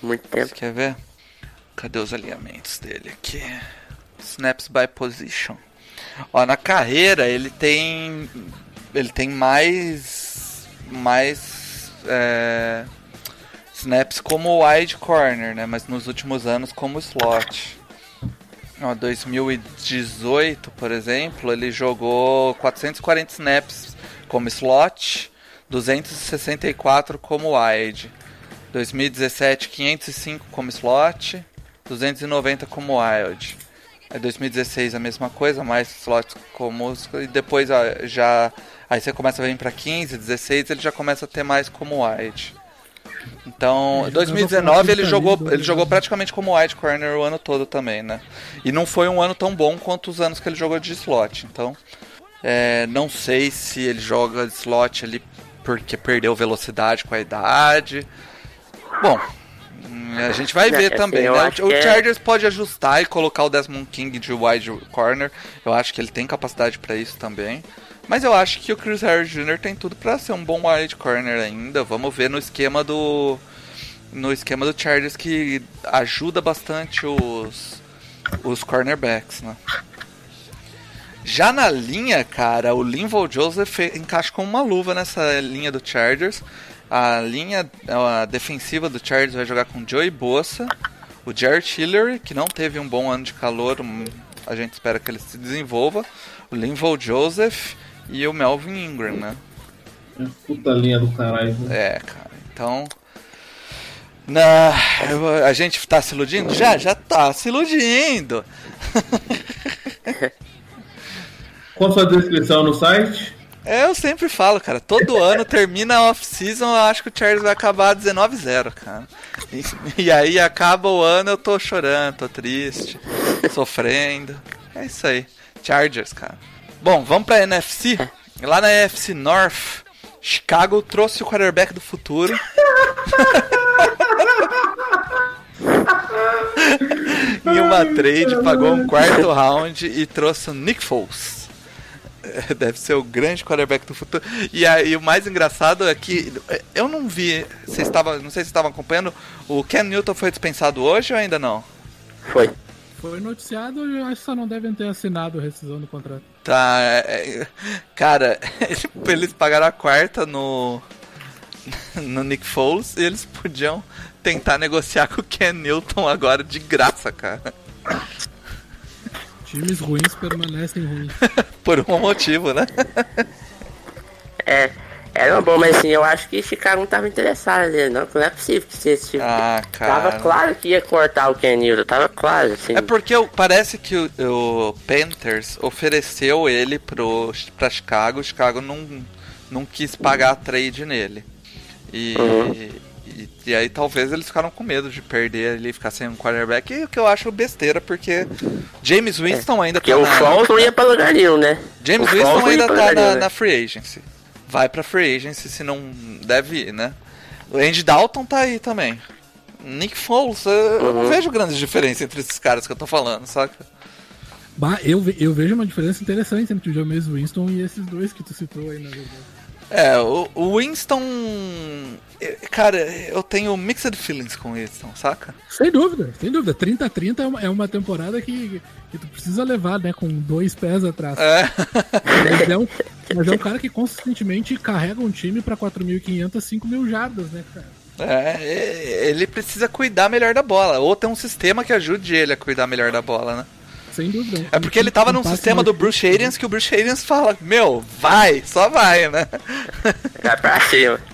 Muito Você tempo. quer ver? Cadê os alinhamentos dele aqui? Snaps by position. Ó, na carreira ele tem. Ele tem mais. Mais. é, snaps como wide corner, né? Mas nos últimos anos como slot. Ó, 2018, por exemplo, ele jogou 440 snaps como slot, 264 como wide. 2017, 505 como slot, 290 como wild. Aí 2016 a mesma coisa, mais slots como e depois ó, já aí você começa a vir para 15, 16, ele já começa a ter mais como wide. Então, Ele 2019 ele jogou com ele jogou praticamente como wide corner o ano todo também, né? E não foi um ano tão bom quanto os anos que ele jogou de slot. Então, é, não sei se ele joga de slot ali porque perdeu velocidade com a idade. Bom, a gente vai É, ver assim, também, eu né? O que é- Chargers pode ajustar e colocar o Desmond King de wide corner. Eu acho que ele tem capacidade para isso também. Mas eu acho que o Chris Harris Jr. tem tudo para ser um bom wide corner ainda. Vamos ver no esquema do no esquema do Chargers que ajuda bastante os os cornerbacks, né? Já na linha, cara, o Linval Joseph encaixa como uma luva nessa linha do Chargers. A linha a defensiva do Chargers vai jogar com Joey Bosa, o Jarrett Hillary, que não teve um bom ano de calor, um- a gente espera que ele se desenvolva, o Linval Joseph e o Melvin Ingram, né? Puta linha do caralho. É, cara, então. Na, a gente tá se iludindo? Já, já tá se iludindo. Com sua descrição no site. É, eu sempre falo, cara, todo ano termina a off-season, eu acho que o Chargers vai acabar 19-0, cara. E, e aí acaba o ano, eu tô chorando, tô triste, sofrendo. É isso aí. Chargers, cara. Bom, vamos pra NFC. Lá na NFC North, Chicago trouxe o quarterback do futuro. em uma trade, pagou um quarto round e trouxe o Nick Foles. Deve ser o grande quarterback do futuro. E aí o mais engraçado é que eu não vi, você estava, não sei se estavam acompanhando, o Ken Newton foi dispensado hoje ou ainda não? Foi. Foi noticiado, eu acho que só não devem ter assinado a rescisão do contrato. Tá, é, é, cara, eles pagaram a quarta no no Nick Foles e eles podiam tentar negociar com o Ken Newton agora de graça, cara. Times ruins permanecem ruins. Por um motivo, né? É, era uma boa, mas assim, eu acho que Chicago não tava interessado nele, não. Não é possível que esse time. Ah, cara. Tava claro que ia cortar o Ken Newton, tava claro, assim. É porque parece que o, o Panthers ofereceu ele pro, pra Chicago, o Chicago não, não quis pagar a trade nele. E, e, e aí talvez eles ficaram com medo de perder ali, ficar sem um quarterback, e o que eu acho besteira, porque James Winston ainda Porque tá o na, Foles não ia pra lugar nenhum, né? James o Winston ainda tá na, né? na free agency. Vai pra free agency se não deve ir, né? O Andy Dalton tá aí também. Nick Foles, eu eu Uhum. não vejo grande diferença entre esses caras que eu tô falando, saca? Bah, eu, ve- eu vejo uma diferença interessante entre o James Winston e esses dois que tu citou aí, na verdade. É, o, Winston. eh, Cara, eu tenho mixed feelings com o Winston, saca? Sem dúvida, sem dúvida. 30 a 30 é uma, é uma temporada que, que tu precisa levar, né? Com dois pés atrás. É. Mas é um, mas é um cara que consistentemente carrega um time pra 4.500, 5.000 jardas, né, cara? É, ele precisa cuidar melhor da bola. Ou tem um sistema que ajude ele a cuidar melhor da bola, né? Sem dúvida. É porque ele tava Um num sistema do Bruce curto, Arians que o Bruce Arians fala: Meu, vai, só vai, né? Vai pra cima.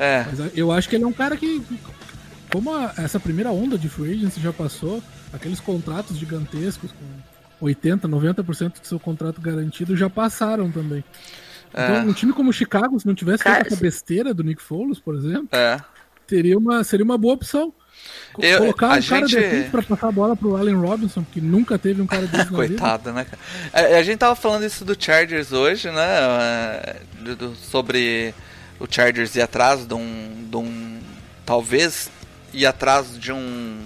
É. Mas eu acho que ele é um cara que, como a- essa primeira onda de free agency já passou, aqueles contratos gigantescos com 80, 90% do seu contrato garantido já passaram também. Então, É. um time como o Chicago, se não tivesse Cara, feito essa besteira do Nick Foles, por exemplo, É. teria uma, seria uma boa opção. Eu- Colocar um a cara gente- de frente pra passar a bola pro Allen Robinson, que nunca teve um cara desse. Coitado, né, cara? É, A, gente tava falando isso do Chargers hoje, né? é, do- do- sobre o Chargers ir atrás de um, de um. Talvez ir atrás de um.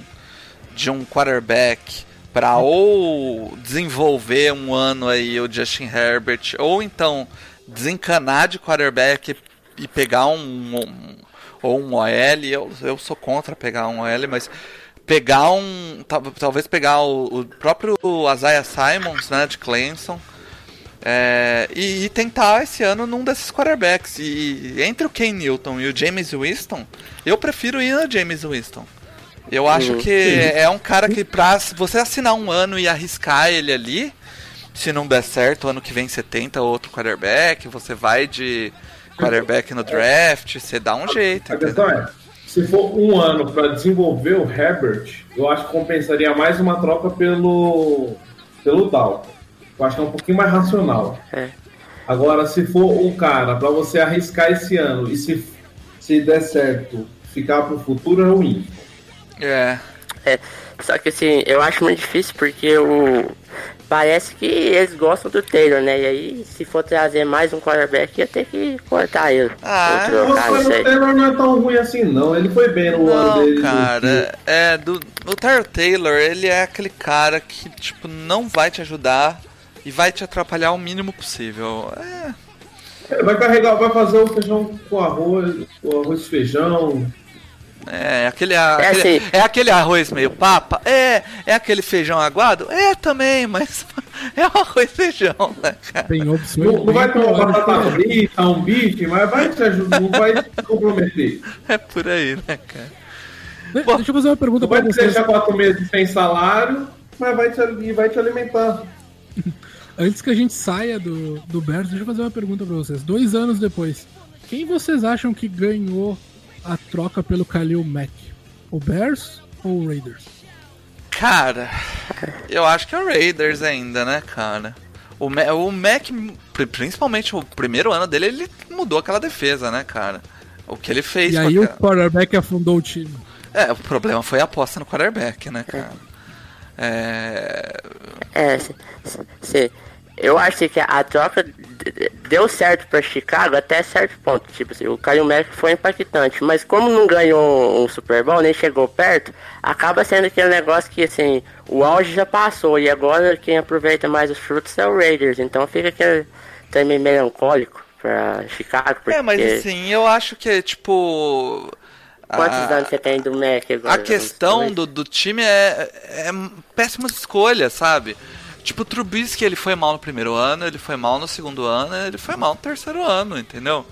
De um quarterback pra ou desenvolver um ano aí o Justin Herbert, ou então desencanar de quarterback e pegar um. um ou um OL, eu, eu sou contra pegar um OL, mas pegar um. tal- Talvez pegar o, o próprio Isaiah Simons, né, de Clemson. é, e, e tentar esse ano num desses quarterbacks. E entre o Ken Newton e o James Winston, eu prefiro ir no James Winston. Eu acho que é um cara que pra você assinar um ano e arriscar ele ali, se não der certo, ano que vem você tenta outro quarterback, você vai de quarterback no draft, você dá um jeito. A questão é, se for um ano para desenvolver o Herbert, eu acho que compensaria mais uma troca pelo pelo Dalton. Eu acho que é um pouquinho mais racional. É. Agora, se for um cara para você arriscar esse ano e se, se der certo ficar pro futuro, é o Winston. É. É, só que assim, eu acho muito difícil porque o. Parece que eles gostam do Taylor, né? E aí, se for trazer mais um quarterback, ia ter que cortar ele. Ah, Mas não o. Taylor não é tão ruim assim, não. Ele foi bem no ano Não, dele. cara, é, do, o Tyler Taylor, ele é aquele cara que, tipo, não vai te ajudar e vai te atrapalhar o mínimo possível. É, vai carregar, vai fazer o feijão com arroz, o arroz e feijão. É aquele, aquele- assim. é aquele arroz meio papa? É, é aquele feijão aguado? É também, mas é o arroz e feijão, né, cara? Tem opções. Não, não vai ter uma piores batata frita, um bife, mas vai te ajudar, não vai te comprometer. É por aí, né, cara? De- Deixa eu fazer uma pergunta Não pra vai vocês. deixar quatro meses sem salário, mas vai te, vai te alimentar. Antes que a gente saia do, do Bears, deixa eu fazer uma pergunta pra vocês. Dois anos depois, quem vocês acham que ganhou a troca pelo Khalil Mack? O Bears ou o Raiders? Cara, Eu acho que é o Raiders ainda, né, cara? O, Ma- o Mac, principalmente o primeiro ano dele, ele mudou aquela defesa, né, cara? O que ele fez E aí o quarterback afundou o time. É, o problema foi a aposta no quarterback, né, cara? É... É, sim, sim, sim. Eu acho que a troca deu certo pra Chicago até certo ponto. Tipo assim, o Kyle Mack foi impactante, mas como não ganhou um Super Bowl, nem chegou perto, acaba sendo aquele negócio que assim, o auge já passou e agora quem aproveita mais os frutos é o Raiders. Então fica aquele também melancólico pra Chicago, porque é, mas assim, eu acho que, tipo... quantos anos você tem do Mack agora? A questão do, do time é, é péssimas escolhas, sabe? Tipo, o Trubisky, ele foi mal no primeiro ano, ele foi mal no segundo ano, ele foi mal no terceiro ano, entendeu?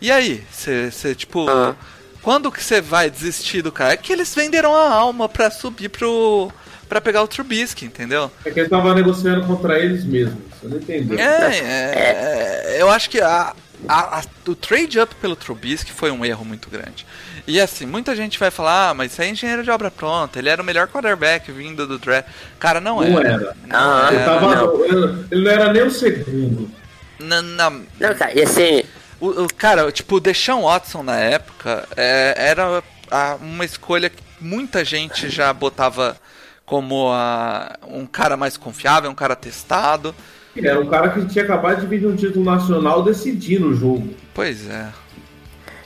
E aí, você, tipo, Ah. quando que você vai desistir do cara? É que eles venderam a alma pra subir pro... pra pegar o Trubisky, entendeu? É que ele tava negociando contra eles mesmos. Você não entendeu. É, é, é, eu acho que a, a- a- o trade up pelo Trubisky foi um erro muito grande. E assim, muita gente vai falar, ah, mas isso é engenheiro de obra pronta, ele era o melhor quarterback vindo do draft. Cara, não, Não era. era. Ah, Ele, era. tava, não. ele- ele não era nem o segundo. Na, na- Não, cara, e assim, o, o- cara, tipo, o Deshaun Watson na época é, era a- uma escolha que muita gente já botava como a- um cara mais confiável, um cara testado. Ele era um cara que tinha acabado de vir de um título nacional decidindo o jogo. Pois é.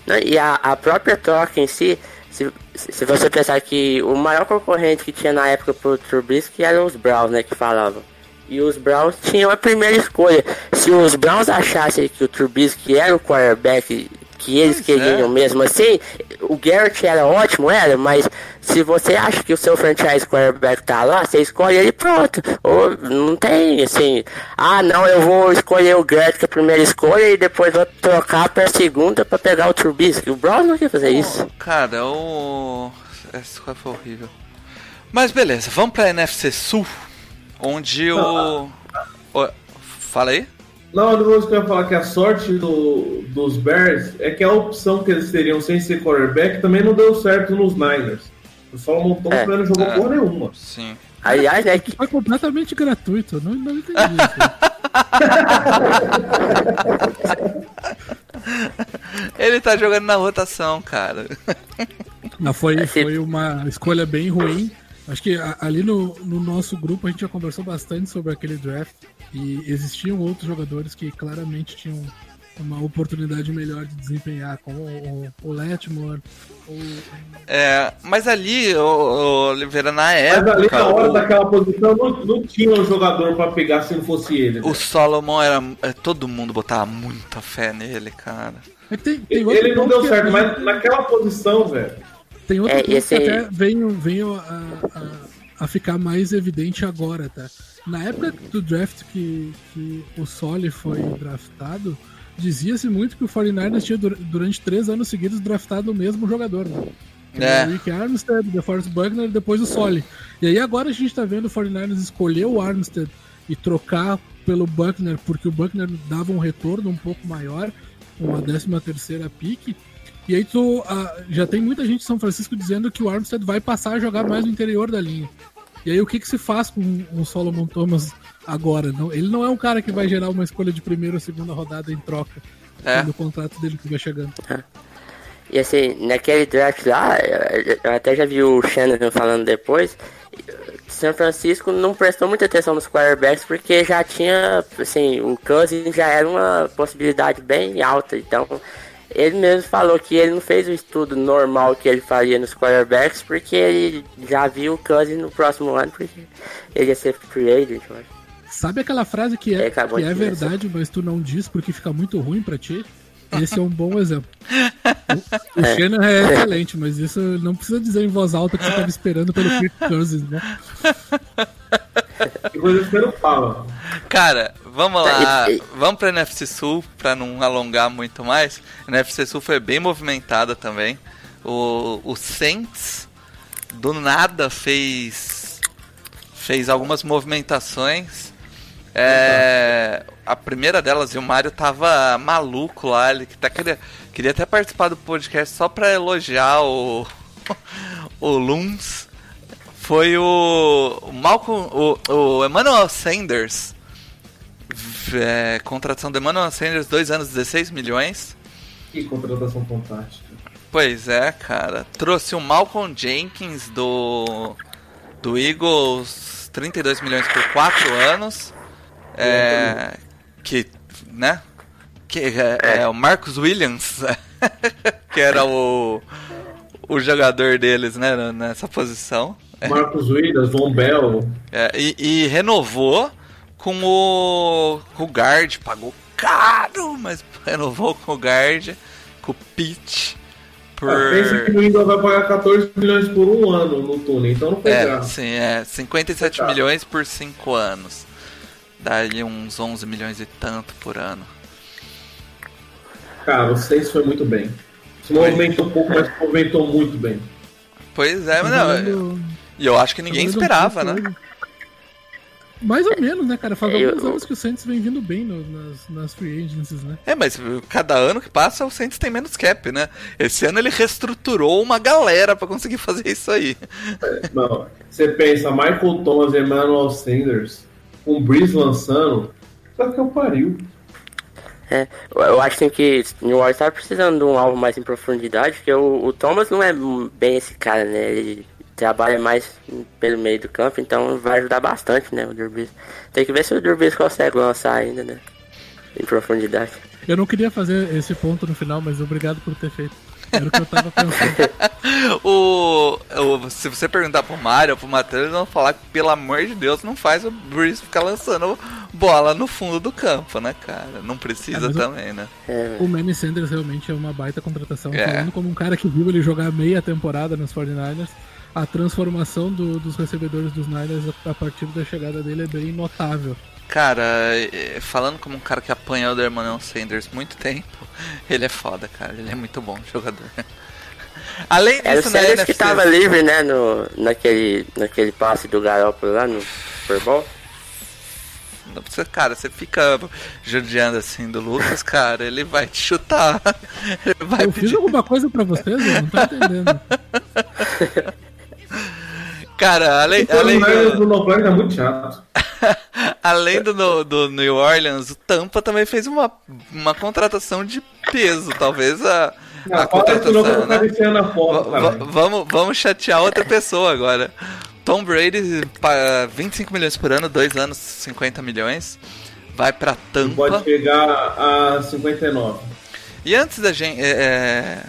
Né, E a, a própria troca em si, se, se você pensar que o maior concorrente que tinha na época pro Trubisky eram os Browns, né, que falavam. E os Browns tinham a primeira escolha. Se os Browns achassem que o Trubisky era o quarterback que eles Pois queriam é. mesmo assim, o Garrett era ótimo, era, mas se você acha que o seu franchise quarterback tá lá, você escolhe ele e pronto. Ou não tem assim, ah não, eu vou escolher o Garrett que é a primeira escolha e depois vou trocar pra segunda pra pegar o Trubisky. O Browns não quer fazer isso. Cara, o. Essa foi horrível. Mas beleza, vamos pra NFC Sul, onde o. o- Fala aí? Não, coisa que eu falar que a sorte do- dos Bears é que a opção que eles teriam sem ser quarterback também não deu certo nos Niners. O Solomon Thomas É. não jogou É. porra nenhuma. Sim. Aliás, né, que Foi completamente gratuito. eu Não, não entendi isso. Ele tá jogando na rotação, cara. Mas foi, É, foi uma escolha bem ruim. Acho que ali no, no nosso grupo a gente já conversou bastante sobre aquele draft. E existiam outros jogadores que claramente tinham uma oportunidade melhor de desempenhar, como o, o Letmore, o, É, mas ali, o, o Oliveira, na Mas época. ali na hora o, daquela posição não, não tinha um jogador pra pegar se não fosse ele. né? o Solomon era. é, Todo mundo botava muita fé nele, cara. É tem, tem Ele não deu que certo, a mas naquela posição, velho. Tem outro É, ponto esse- que até veio, veio a, a, a ficar mais evidente agora, tá? Na época do draft que, que o Soli foi draftado, dizia-se muito que o 49ers tinha dur- durante três anos seguidos draftado o mesmo jogador, né? É. O Rick Armstead, o DeForest Buckner e depois o Soli. E aí agora a gente tá vendo o 49ers escolher o Armstead e trocar pelo Buckner, porque o Buckner dava um retorno um pouco maior, uma 13 terceira pique. E aí tu ah, já tem muita gente em São Francisco dizendo que o Armstead vai passar a jogar mais no interior da linha. E aí o que, que se faz com o Solomon Thomas agora? Não, ele não é um cara que vai gerar uma escolha de primeira ou segunda rodada em troca É. quando o contrato dele estiver chegando. E assim, naquele draft lá, eu até já vi o Shannon falando depois, São Francisco não prestou muita atenção nos quarterbacks porque já tinha, assim, o Cousins já era uma possibilidade bem alta, então ele mesmo falou que ele não fez o estudo normal que ele faria nos quarterbacks porque ele já viu o Cousins no próximo ano porque ele ia ser free agent. Sabe aquela frase que É, que é verdade, mas tu não diz porque fica muito ruim pra ti? Esse é um bom exemplo. O, o Shannon é excelente, mas isso não precisa dizer em voz alta que você estava esperando pelo Kirk Cousins, né? Que você não fala. Cara, vamos lá. E- Vamos pra NFC Sul, pra não alongar muito mais. A NFC Sul foi bem movimentada também. O, o Saints, do nada, fez, fez algumas movimentações. É, a primeira delas, e o Mário tava maluco lá, ele que tá, queria, queria até participar do podcast só pra elogiar o, o Luns. foi o, o Malcolm, o, o Emmanuel Sanders, é, contratação do Emmanuel Sanders, dois anos, 16 milhões. Que contratação fantástica. Pois é, cara. Trouxe o Malcolm Jenkins do, do Eagles, 32 milhões por 4 anos. É, que, né? Que é, é o Marcus Williams, que era o, o jogador deles, né, nessa posição. Marcos Williams, Von Bell. É, e, e renovou com o, com o guard, pagou caro, mas renovou com o guard, com o Pitch. Por... Ah, pensa que o Eagles vai pagar 14 milhões por um ano no túnel, então não foi É, graça. sim, é. 57 Tá. milhões por 5 anos. Dá ali uns 11 milhões e tanto por ano. Cara, o Saints foi muito bem. Se movimentou pouco, mas se movimentou muito bem. Pois é, mas não. E eu acho que ninguém um esperava, né? Mais ou menos, né, cara? Faz Eu- alguns anos que o Saints vem vindo bem no- nas, nas free agencies, né? É, mas cada ano que passa o Saints tem menos cap, né? Esse ano ele reestruturou uma galera pra conseguir fazer isso aí. Não, você pensa, Michael Thomas e Emmanuel Sanders, com o Breeze lançando, só que eu pariu. É, eu- acho assim, que New Orleans tá precisando de um alvo mais em profundidade, porque o, o Thomas não é bem esse cara, né? Ele trabalha mais pelo meio do campo, então vai ajudar bastante, né, o Brees. Tem que ver se o Brees consegue lançar ainda, né? Em profundidade. Eu não queria fazer esse ponto no final, mas obrigado por ter feito. Era o que eu tava pensando. o, o- se você perguntar pro Mario ou pro Matheus, eles vão falar que, pelo amor de Deus, não faz o Breeze ficar lançando bola no fundo do campo, né, cara? Não precisa É, também, né? É, o Manny Sanders realmente é uma baita contratação. É. Falando como um cara que viu ele jogar meia temporada nos 49ers, a transformação do- dos recebedores dos Niners a, a partir da chegada dele é bem notável. Cara, é, falando como um cara que apanhou do Emmanuel Sanders muito tempo, ele é foda, cara. Ele é muito bom jogador. Além era o disso, na Sanders NFC... que tava livre, né, no, naquele, naquele passe do Garoppolo lá no Super Bowl. Você, cara, você fica judiando assim do Lucas, cara, ele vai te chutar. Ele vai eu fiz pedir... alguma coisa pra vocês? Eu não tô entendendo. Cara, além, O além, do do, tá muito chato. além do, do New Orleans, o Tampa também fez uma, uma contratação de peso. Talvez a, a não eu contratação, tô né? na foto, vamos, vamos chatear outra pessoa agora. Tom Brady, pa- 25 milhões por ano, 2 anos, 50 milhões. Vai pra Tampa. Pode chegar a 59. E antes da gente. é, é,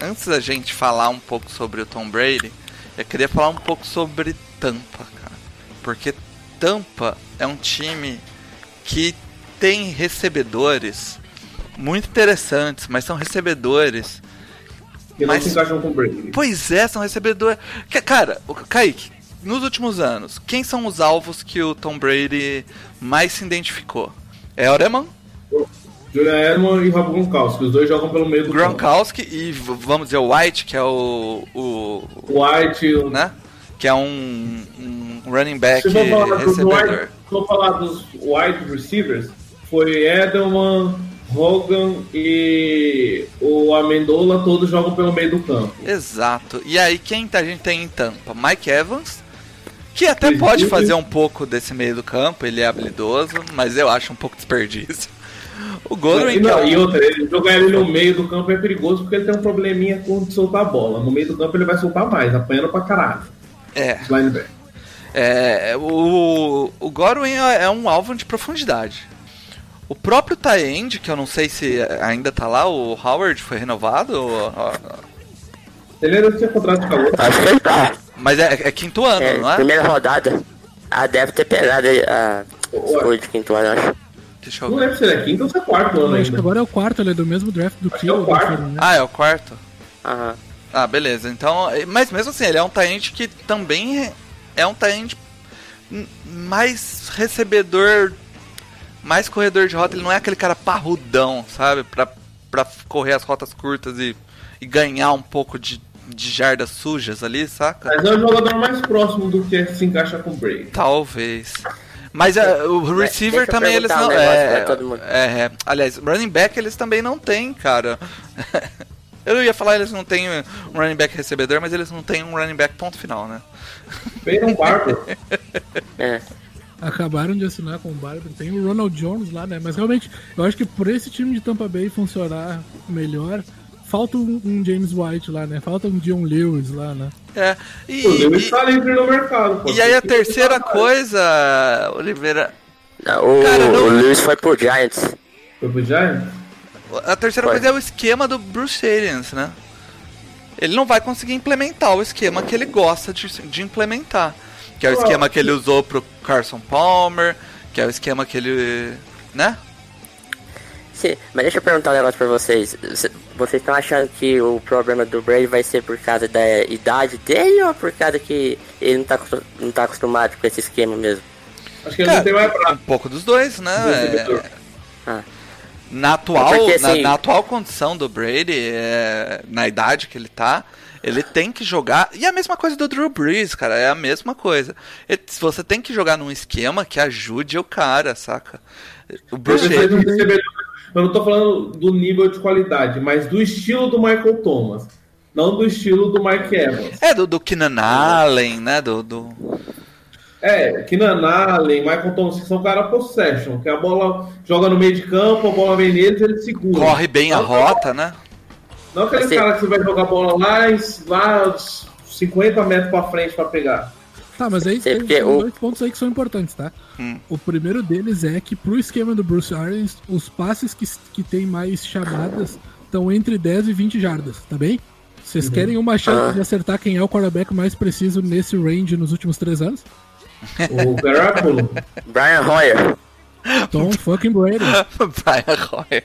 antes da gente falar um pouco sobre o Tom Brady, eu queria falar um pouco sobre Tampa, cara. Porque Tampa é um time que tem recebedores muito interessantes, mas são recebedores. Que Mas- não se encaixam com o Brady. Pois é, são recebedores. Cara, o Kaique, nos últimos anos, quem são os alvos que o Tom Brady mais se identificou? É Oreman, Julian Edelman e Rob Gronkowski, os dois jogam pelo meio do campo. Gronkowski e v- vamos dizer o White, que é o. o White, né? Que é um, um running back recebedor. se for falar dos wide receivers, foi Edelman, Hogan e o Amendola, todos jogam pelo meio do campo. Exato. E aí, quem tá- a gente tem em Tampa? Mike Evans, que até pode fazer um pouco desse meio do campo, ele é habilidoso, mas eu acho um pouco desperdício. O Godwin, e, que é não, um- e outra, ele, jogar ele no meio do campo é perigoso porque ele tem um probleminha com soltar a bola. No meio do campo ele vai soltar mais, apanhando pra caralho. É, Os linebackers. É, o, o Godwin é é um alvo de profundidade. O próprio Taend, que eu não sei se ainda tá lá, o Howard foi renovado, ou- Ele ainda tinha contrato de calor. Acho que ele tá. mas é, é quinto ano, É, não é? primeira rodada. Ah, deve ter pegado a escolha de quinto ano, acho. Deixa eu Não ver. lembro se ele é quinto ou se é quarto ano acho que agora é o quarto, ele é do mesmo draft do que é. Fernandes. Ah, é o quarto? Aham. Ah, beleza. Então, mas mesmo assim, ele é um Taend que também é um Taend mais recebedor, mais corredor de rota. Ele não é aquele cara parrudão, sabe? Pra, pra correr as rotas curtas e, e ganhar um pouco de, de jardas sujas ali, saca? Mas é o jogador mais próximo do que se encaixa com o Brady. Talvez. Mas é, o receiver eu também eles não. um É, pra todo mundo. é, é, aliás, running back eles também não têm, cara. Eu ia falar eles não têm um running back recebedor, mas eles não têm um running back ponto final, né? Bem no barco. É. Acabaram de assinar com o Barber. Tem o Ronald Jones lá, né? Mas realmente, eu acho que por esse time de Tampa Bay funcionar melhor, falta um, um James White lá, né? Falta um Dion Lewis lá, né? É. E, O Lewis e- tá livre no mercado. pô. e aí a que terceira coisa, Oliveira. O, Cara, não- o Lewis foi pro Giants. Foi pro Giants? A terceira Vai. coisa é o esquema do Bruce Arians, né? Ele não vai conseguir implementar o esquema que ele gosta de, de implementar. Que é o esquema que ele usou pro Carson Palmer, que é o esquema que ele. né? Sim, mas deixa eu perguntar um negócio pra vocês. Cê- Vocês estão achando que o problema do Brady vai ser por causa da idade dele ou por causa que ele não tá, não tá acostumado com esse esquema mesmo? Acho que ele Cara, não tem mais Um braço. pouco dos dois, né? recebedor. Ah. Na atual, É porque, na, assim- na atual condição do Brady, é, na idade que ele tá, ele tem que jogar. E é a mesma coisa do Drew Brees, cara. É a mesma coisa. Ele- Você tem que jogar num esquema que ajude o cara, saca? O Bruce Mas Arians. o recebedor- Eu não tô falando do nível de qualidade, mas do estilo do Michael Thomas. Não do estilo do Mike Evans. É, do, do Keenan Allen, né? Do, do... É, Keenan Allen, Michael Thomas, que são cara possession, que a bola joga no meio de campo, a bola vem neles, ele segura. Corre bem a rota, né? Não aquele Assim- cara que você vai jogar a bola lá, lá uns 50 metros pra frente pra pegar. Tá, mas aí tem, tem dois pontos aí que são importantes, tá? Hum. O primeiro deles é que pro esquema do Bruce Arians, os passes que, que tem mais chamadas estão entre 10 e 20 jardas, tá bem? Vocês querem uma chance Ah. de acertar quem é o quarterback mais preciso nesse range nos últimos três anos? O Garoppolo. Brian Hoyer. Tom fucking Brady. Brian Hoyer.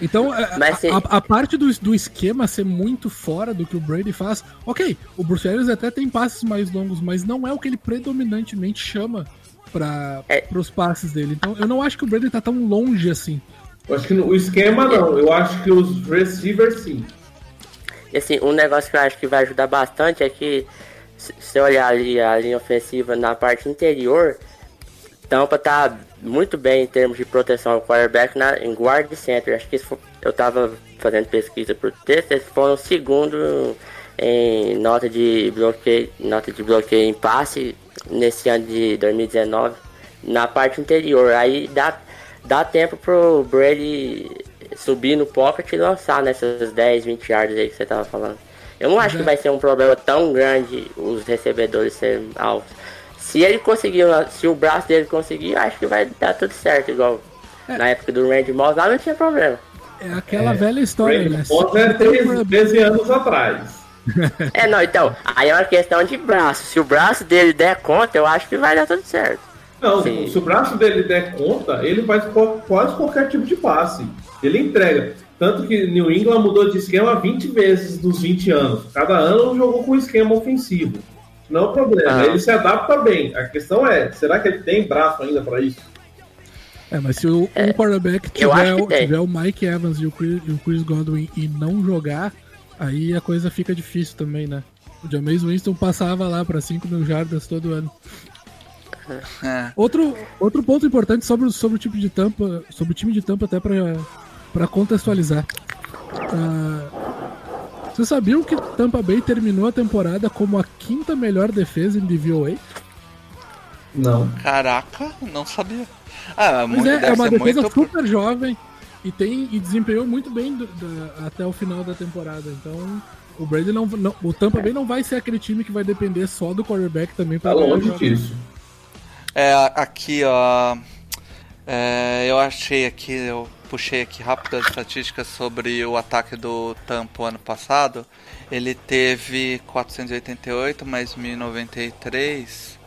Então, a, se- a- a parte do, do esquema ser muito fora do que o Brady faz, ok, o Bruce Arians até tem passes mais longos, mas não é o que ele predominantemente chama para É. os passes dele. Então, eu não acho que o Brady tá tão longe assim. Eu acho que no- o esquema não, eu acho que os receivers sim. E assim, um negócio que eu acho que vai ajudar bastante é que se olhar ali a linha ofensiva na parte interior, Tampa tá muito bem em termos de proteção ao quarterback na, em guard center. Acho que foi- eu tava fazendo pesquisa por texto, eles foram segundo em nota de bloqueio, nota de bloqueio em passe nesse ano de 2019 na parte interior. Aí dá, dá tempo pro Brady subir no pocket e lançar nessas 10, 20 yardas aí que você tava falando. Eu não acho que vai ser um problema tão grande os recebedores serem altos. Se ele conseguir, se o braço dele conseguir, eu acho que vai dar tudo certo, igual na época do Randy Moss lá não tinha problema. É aquela velha história, né? Brady Moss é Se tem um 13, quarterback- 13 anos atrás. É, não, então, aí é uma questão de braço. Se o braço dele der conta, eu acho que vai dar tudo certo. Não, Sim. se o braço dele der conta, ele faz quase qualquer tipo de passe. Ele entrega. Tanto que New England mudou de esquema 20 vezes nos 20 anos. Cada ano jogou com um esquema ofensivo. Não é o problema. Ah. Ele se adapta bem. A questão é, será que ele tem braço ainda para isso? É, mas se o, um quarterback eu acho tiver, tiver o Mike Evans e o, Chris, e o Chris Godwin e não jogar, aí a coisa fica difícil também, né? O Jameis Winston passava lá pra 5 mil jardas todo ano. É. Outro, outro ponto importante sobre, o- sobre o tipo de tampa, sobre o time de tampa até pra, pra contextualizar. Ah, vocês sabiam que Tampa Bay terminou a temporada como a quinta melhor defesa em DVOA? Não. Caraca, não sabia. Ah, muito, é, é uma defesa muito. super jovem e tem e desempenhou muito bem do- da- até o final da temporada. Então, o Brady não, não- o Tampa Bay não vai ser aquele time que vai depender só do quarterback também Tá para longe disso. É, aqui, ó. É, eu achei aqui, eu puxei aqui rápido as estatísticas sobre o ataque do Tampa ano passado. Ele teve 488 mais 1093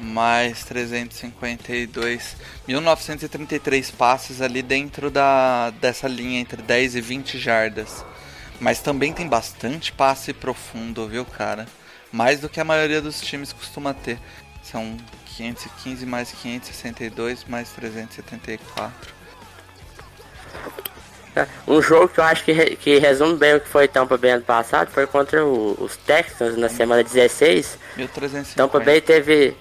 mais 352, 1933 passes ali dentro da dessa linha entre 10 e 20 jardas. Mas também tem bastante passe profundo, viu, cara? Mais do que a maioria dos times costuma ter. São 515 mais 562 mais 374. Um jogo que eu acho que, re- que resume bem o que foi Tampa Bay ano passado foi contra o- os Texans na semana 16. 1350. Tampa Bay teve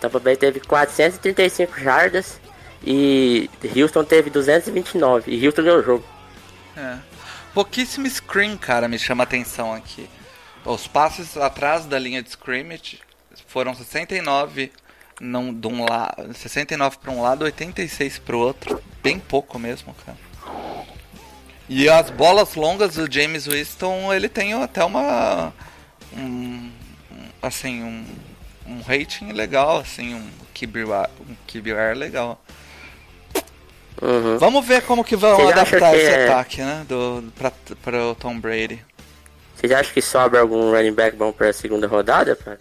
Tampa Bay teve 435 jardas e Houston teve 229 e Houston ganhou o jogo. É. Pouquíssimo screen, cara, me chama a atenção aqui. Os passes atrás da linha de scrimmage foram 69 não, de um la... 69 para um lado, 86 para o outro. Bem pouco mesmo, cara. E as bolas longas do James Winston, ele tem até uma um, assim, um, um rating legal, assim, um QBR, um QBR legal. Uhum. Vamos ver como que vão Vocês adaptar que esse é- ataque, né, do pra, para o Tom Brady. Vocês acham que sobra algum running back bom pra segunda rodada? Pra...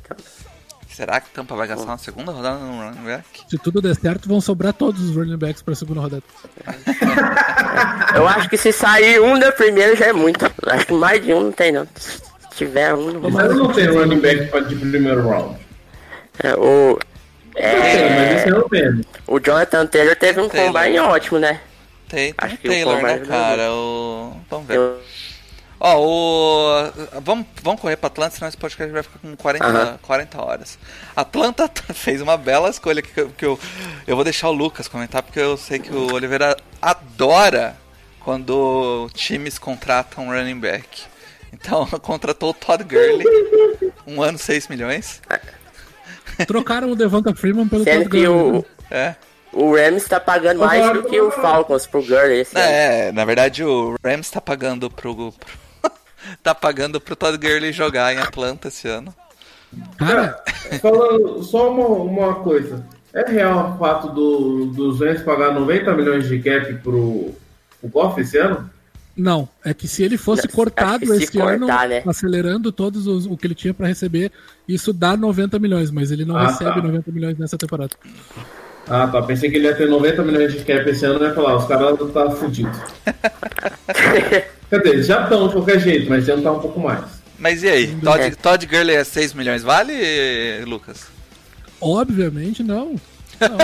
Será que Tampa vai gastar uma segunda rodada no running back? Se tudo der certo, vão sobrar todos os running backs pra segunda rodada. Eu acho que se sair um da primeira já é muito. Eu Acho que mais de um não tem não. Se tiver um, não Mas não tem running back pra- de primeiro round. É, o, é, tem. o Jonathan Taylor teve um Taylor. combine ótimo, né? Tem, tem Acho o que o Taylor, né, Combine cara? O... Vamos ver. Eu, Ó, o. Vamos, vamos correr pra Atlanta, senão esse podcast vai ficar com 40, Aham. 40 horas. Atlanta fez uma bela escolha que, eu- que eu, eu vou deixar o Lucas comentar, porque eu sei que o Oliveira adora quando times contratam um running back. Então, contratou o Todd Gurley, um ano 6 milhões. Trocaram o Devonta Freeman pelo sendo Todd que Gurley. o, É. o Rams tá pagando mais do que o Falcons pro Gurley esse ano. É, na verdade o Rams tá pagando pro. pro tá pagando pro Todd Gurley jogar em Atlanta esse ano. Cara, Falando só uma, uma coisa. É real o fato do, dos Rams pagar 90 milhões de cap pro, pro Goff esse ano? não. É que se ele fosse que cortado se esse ano, cortar, né? acelerando todos os, o que ele tinha pra receber, isso dá 90 milhões, mas ele não Ah, recebe tá. 90 milhões nessa temporada. Ah, tá. Pensei que ele ia ter 90 milhões de cap esse ano e ia falar, os caras tá fudidos. Quer dizer, já estão de qualquer jeito, mas iam estar um pouco mais. Mas e aí? Todd, É. Todd Gurley é 6 milhões, vale, Lucas? Obviamente não. Não.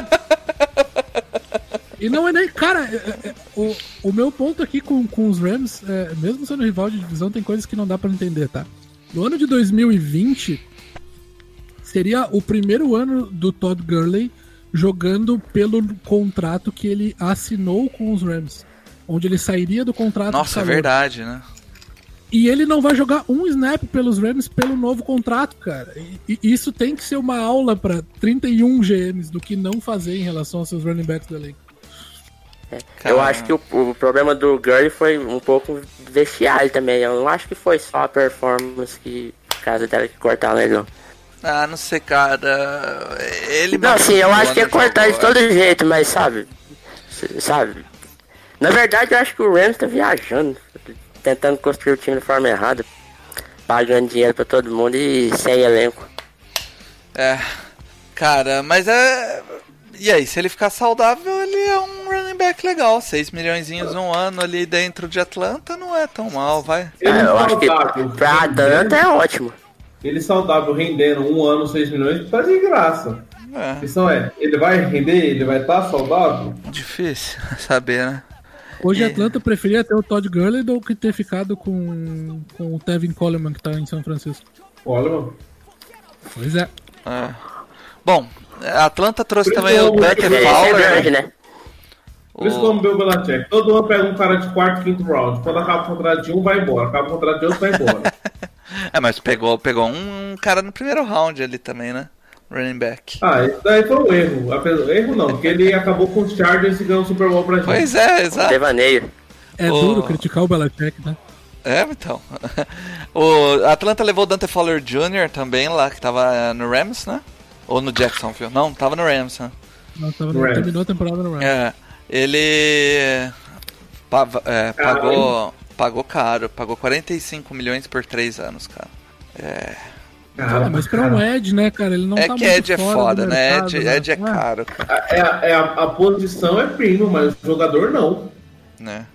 E não é nem. Cara, é- é- o, o meu ponto aqui com, com os Rams, é, mesmo sendo rival de divisão, tem coisas que não dá pra entender, tá? No ano de 2020, seria o primeiro ano do Todd Gurley jogando pelo contrato que ele assinou com os Rams. Onde ele sairia do contrato Nossa, é verdade, né? E ele não vai jogar um snap pelos Rams pelo novo contrato, cara. E, e isso tem que ser uma aula pra 31 GMs do que não fazer em relação aos seus running backs do elenco. Eu acho que o, o problema do Gurley foi um pouco vestiário também. Eu não acho que foi só a performance que por causa dela que cortaram ele, não. Ah, não sei, cara. Ele Não, sim, eu acho que é machucou, cortar de todo jeito, mas sabe? Sabe? Na verdade, eu acho que o Rams tá viajando, tentando construir o time de forma errada, pagando dinheiro pra todo mundo e sem elenco. É. Cara, mas é. E aí, se ele ficar saudável, ele é um running back legal. 6 milhões um ano ali dentro de Atlanta não é tão mal, vai. Ele Ah, eu acho que saudável, pra Atlanta é ótimo. Ele saudável rendendo um ano, 6 milhões, tá de graça. É, A questão é, ele vai render? Ele vai estar saudável? difícil saber, né? Hoje a E- Atlanta preferia ter o Todd Gurley do que ter ficado com, com o Tevin Coleman, que tá em São Francisco. Olha, mano. Pois é. É. Bom, a Atlanta trouxe Por também o eu- Dante Ele é Fowler. grande, né? né? Por isso O- que eu o Belichick. Todo ano pega um cara de quarto, quinto round. Quando acaba o contrato de um, vai embora. Acaba o contrato de outro, vai embora. É, mas pegou, pegou um cara no primeiro round ali também, né? Running back. ah, isso daí foi um erro. Apesar- Erro não, porque ele acabou com os Chargers e ganhou o Super Bowl pra gente. Pois é, exato. Devaneio. É Ô. duro criticar o Belichick, né? É, então. O Atlanta levou o Dante Fowler Jr. também lá, que tava no Rams, né? Ou no Jacksonville? Não, tava no Rams, né? Não, tava, Rams. terminou a temporada no Rams. É, ele é, pagou, pagou caro, pagou 45 milhões por 3 anos, cara. Cara, Ah, mas pra um Ed, né, cara? Ele não é tá que muito Ed é foda, né? mercado, Ed, Ed é Ah, caro, cara, é, a- é a, a posição é primo, mas o jogador não. né?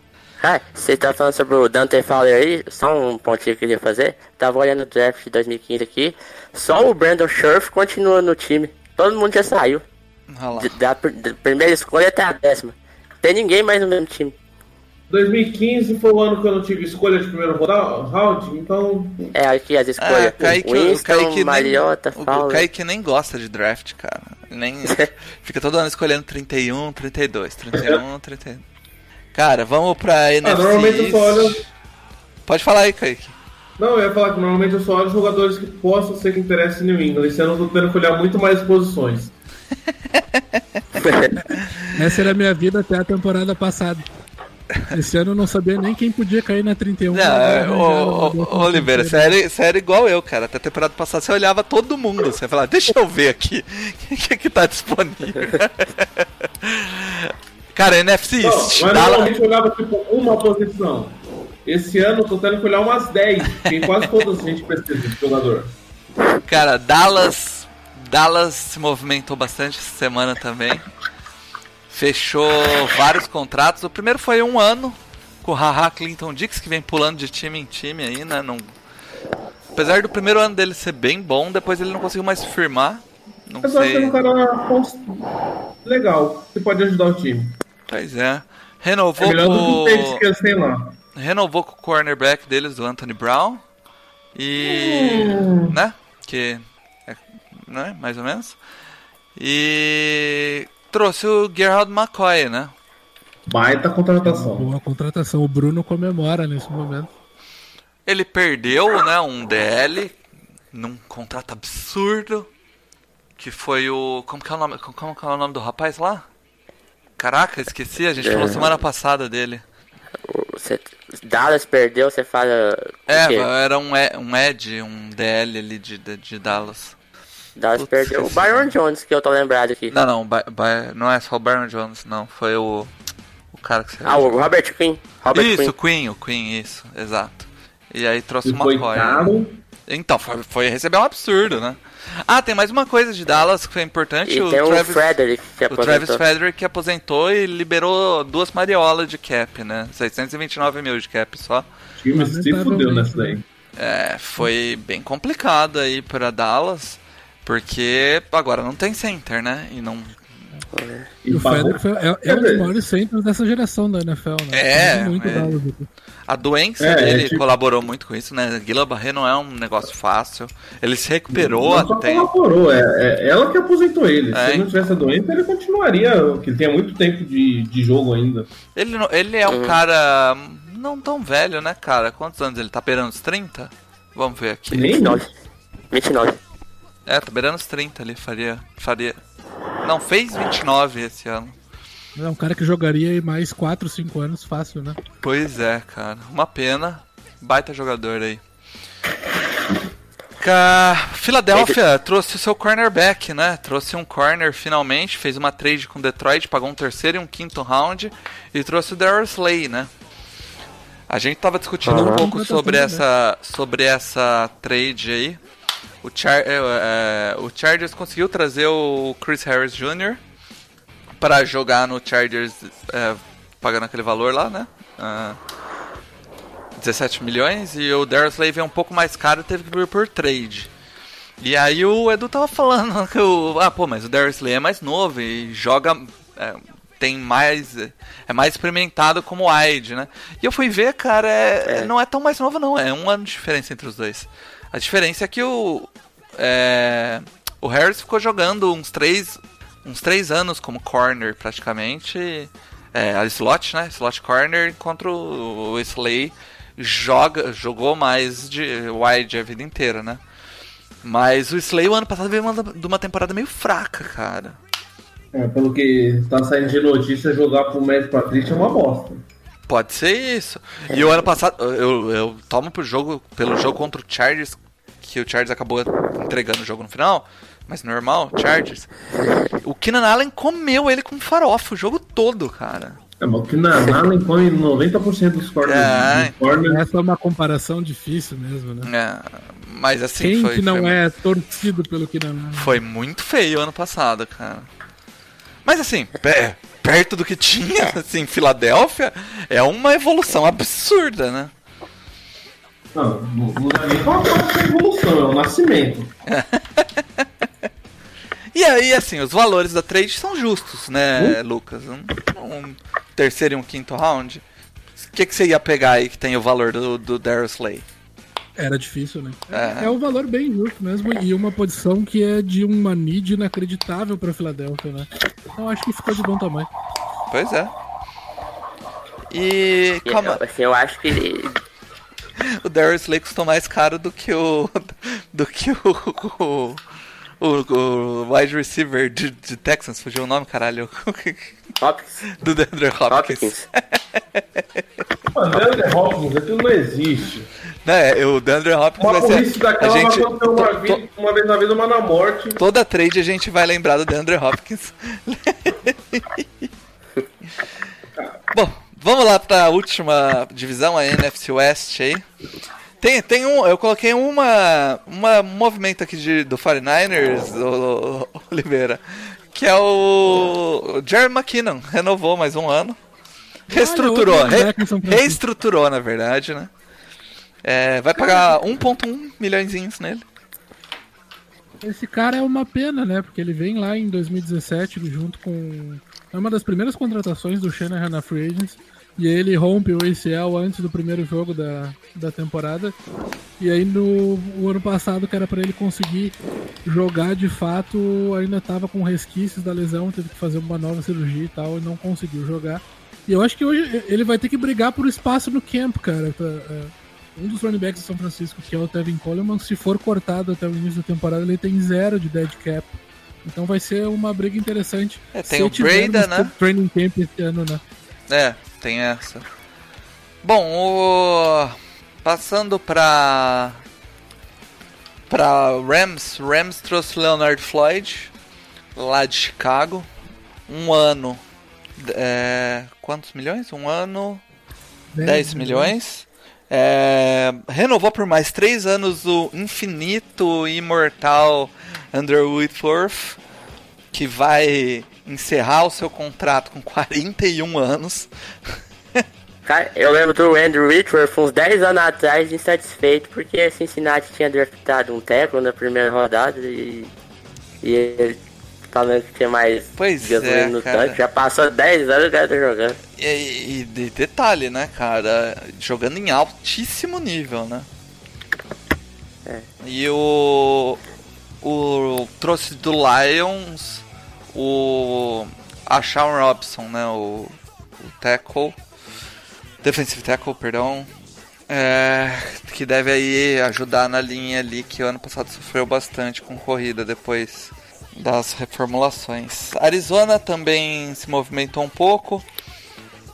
Ah, você tá falando sobre o Dante Fowler aí, só um pontinho que eu queria fazer. Tava olhando o draft de 2015 aqui, só o Brandon Scherf continua no time. Todo mundo já saiu. Olha lá. De- Da, da primeira escolha até a décima. Tem ninguém mais no mesmo time. 2015 foi o ano que eu não tive escolha de primeiro round, então É aqui as Ah, escolhas. Kaique, o Winston, Kaique nem, Mariota, o, o Fowler. Kaique nem gosta de draft, cara. Nem fica todo ano escolhendo 31, 32, 31, 32. Cara, vamos pra NFC. Ah, normalmente eu só olho. Pode falar aí, Kaique. Não, eu ia falar que normalmente eu só olho jogadores que possam ser que interessem em New England. Esse ano eu tô tendo que olhar muito mais posições. Essa era a minha vida até a temporada passada. Esse ano eu não sabia nem quem podia cair na 31. Não, é, Oliveira, você era, você era igual eu, cara. Até a temporada passada você olhava todo mundo. Você falava, deixa eu ver aqui o que, que tá disponível. cara, NFC Não, mas Dallas- normalmente eu olhava tipo uma posição. Esse ano eu tô tendo que olhar umas 10, porque em quase todas a gente precisa de jogador. Cara, Dallas. Dallas se movimentou bastante essa semana também. Fechou vários contratos. O primeiro foi um ano com o Haha Clinton Dix, que vem pulando de time em time aí, né? Não... Apesar do primeiro ano dele ser bem bom, depois ele não conseguiu mais firmar. Não Mas eu acho que é sei. um cara legal, que pode ajudar o time. Pois é. É Renovou que com... que renovou com o cornerback deles, do Anthony Brown. E. Hum. né? Que. É, né? Mais ou menos. E. Trouxe o Gerald McCoy, né? Baita contratação. Boa contratação. O Bruno comemora nesse momento. Ele perdeu, né? Um DL num contrato absurdo. Que foi o. Como que é o nome, como que é o nome do rapaz lá? Caraca, esqueci, a gente É. falou semana passada dele. Você, Dallas perdeu, você fala. É, era um, um Ed, um DL ali de, de, de Dallas. Dallas Putz, perdeu. O. Byron Jones, que eu tô lembrado aqui. Não, não, não é só o Baron Jones, não. Foi o. O cara que você. Ah, o Robert Quinn. Robert isso, Quinn. Queen, o Queen, isso, exato. E aí trouxe E uma caro. Então, foi, foi receber um absurdo, né? Ah, tem mais uma coisa de Dallas que foi importante. E o tem o Travis, Frederick, que o Travis aposentou. Frederick que aposentou e liberou duas mariolas de cap, né? 629 mil de cap só. O time se fudeu nessa daí. É, foi bem complicado aí pra Dallas, porque agora não tem center, né? E não. E o Frederick foi- é, é um dos maiores centros dessa geração da NFL, né? É, Tem muito é. A doença É, dele é tipo- colaborou muito com isso, né? Guila Barré não é um negócio fácil. Ele se recuperou Não só até. colaborou, é, é ela que aposentou ele. É, Se ele não tivesse a doença, ele continuaria, que ele tinha muito tempo de, de jogo ainda. Ele, não- ele é um Uhum. cara não tão velho, né, cara? Quantos anos ele tá beirando os 30? Vamos ver aqui. Nem 29. 29. É, tá beirando os 30 ali, faria. faria. Não, fez 29 esse ano. É um cara que jogaria aí mais 4, 5 anos fácil, né? Pois é, cara. Uma pena. Baita jogador aí. Ca... Filadélfia trouxe o seu cornerback, né? Trouxe um corner finalmente, fez uma trade com Detroit, pagou um terceiro e um quinto round e trouxe o Darryl Slay, né? A gente tava discutindo um Aham. pouco sobre essa, sobre essa trade aí. O, Char é, é, o Chargers conseguiu trazer o Chris Harris Jr. para jogar no Chargers é, pagando aquele valor lá, né? Ah, 17 milhões e o Darius Slay veio um pouco mais caro e teve que vir por trade. E aí o Edu tava falando que o. Ah, pô, mas o Darius Slay é mais novo e joga. é, tem mais. É mais experimentado como wide, né? E eu fui ver, cara, é, É. não é tão mais novo, não. É um ano de diferença entre os dois. A diferença é que o. é, o Harris ficou jogando uns três, uns três anos como corner, praticamente. É, a slot, né? Slot corner, enquanto o, Slay joga, jogou mais de wide a vida inteira, né? Mas o Slay o ano passado veio de uma temporada meio fraca, cara. É, pelo que tá saindo de notícia, jogar pro Matt Patrick é uma bosta. Pode ser isso. E o ano passado, eu, eu tomo pro jogo, pelo jogo contra o Chargers, que o Chargers acabou entregando o jogo no final, mas normal, Chargers. O Keenan Allen comeu ele com farofa o jogo todo, cara. É, mas o que na Allen come 90% dos corners. É. dos corners. Essa é uma comparação difícil mesmo, né? É, mas assim, Quem foi, que não foi, é torcido pelo não é? foi muito feio ano passado, cara. Mas assim, perto do que tinha, assim, Filadélfia, é uma evolução absurda, né? Não, não, dá nem pra falar que é evolução, é o nascimento. E aí, assim, os valores da trade são justos, né, Lucas? Um, um terceiro e um quinto round. O que, que você ia pegar aí que tem o valor do, do Darius Slay? Era difícil, né? É. É. um valor bem justo mesmo e uma posição que é de uma need inacreditável pra Filadélfia, né? Então acho que ficou de bom tamanho. Pois é. E calma, assim, eu acho que ele- o Darius Slay custou mais caro do que o. do que o. o, o- wide receiver de, de Texans, fugiu o nome, caralho. Hopkins, do Deandre Hopkins. Hopkins. Deandre Hopkins, aquilo não existe. Né, o Deandre Hopkins Uma vai ser. burrice A gente, uma, to- to- vi- uma vez na vida, uma na morte. toda trade a gente vai lembrar do Deandre Hopkins. Bom, vamos lá pra última divisão, a NFC West aí. Tem, tem um, eu coloquei uma, uma um movimento aqui de, do 49ers, o, o Oliveira, que é o, o Jerry McKinnon, renovou mais um ano. Reestruturou, re- reestruturou na verdade, né? É, vai pagar 1.1 milhõezinhos nele. Esse cara é uma pena, né? Porque ele vem lá em 2017 junto com. É uma das primeiras contratações do Shanahan na Free Agents. E aí ele rompe o ACL antes do primeiro jogo da, da temporada. E aí no o ano passado, que era pra ele conseguir jogar de fato, ainda tava com resquícios da lesão, teve que fazer uma nova cirurgia e tal, e não conseguiu jogar. E eu acho que hoje ele vai ter que brigar por espaço no camp, cara. pra- é, um dos running backs de São Francisco, que é o Tevin Coleman, se for cortado até o início da temporada, ele tem zero de dead cap. Então vai ser uma briga interessante. É, tem o Breda, né? Training camp esse ano, né? É, tem essa. Bom, o... passando pra pra Rams, Rams trouxe Leonard Floyd lá de Chicago, um ano, é, quantos milhões? Um ano, 10 milhões. É, renovou por mais 3 anos o infinito e imortal Andrew Whitworth, que vai encerrar o seu contrato com 41 anos. Cara, eu lembro do Andrew Whitworth uns 10 anos atrás insatisfeito porque Cincinnati tinha draftado um tackle na primeira rodada e, e ele que tinha mais Pois gasolina é, no cara. tanque. Já passou 10 anos o cara tá jogando. E, e de detalhe, né, cara? Jogando em altíssimo nível, né? E o. O. Trouxe do Lions o. A Shawn Robson, né? O. O tackle. Defensive tackle, perdão. É, que deve aí ajudar na linha ali que o ano passado sofreu bastante com corrida depois das reformulações. Arizona também se movimentou um pouco.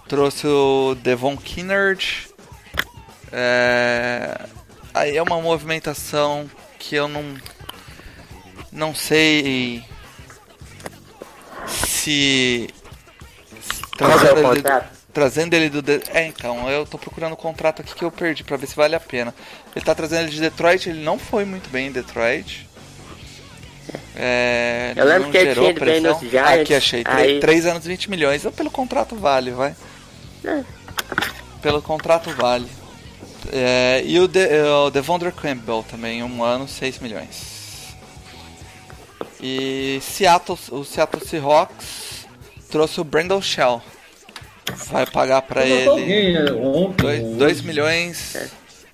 Trouxe o Devon Kinnard. É, aí é uma movimentação que eu não não sei se é trazendo ele, contrato? trazendo ele do De- é então eu tô procurando o contrato aqui que eu perdi pra ver se vale a pena. Ele tá trazendo ele de Detroit, ele não foi muito bem em Detroit. É, Eu lembro que ele gerou tinha ido bem pressão. nos Giants, Aqui achei, aí- 3 anos 20 milhões. Eu, pelo contrato vale, vai. É. Pelo contrato vale. É, e o, De, o Devondre Campbell também, um ano, 6 milhões. E Seattle, o Seattle Seahawks trouxe o Brandon Shell. Vai pagar pra ele alguém né, ontem. 2 hoje. milhões.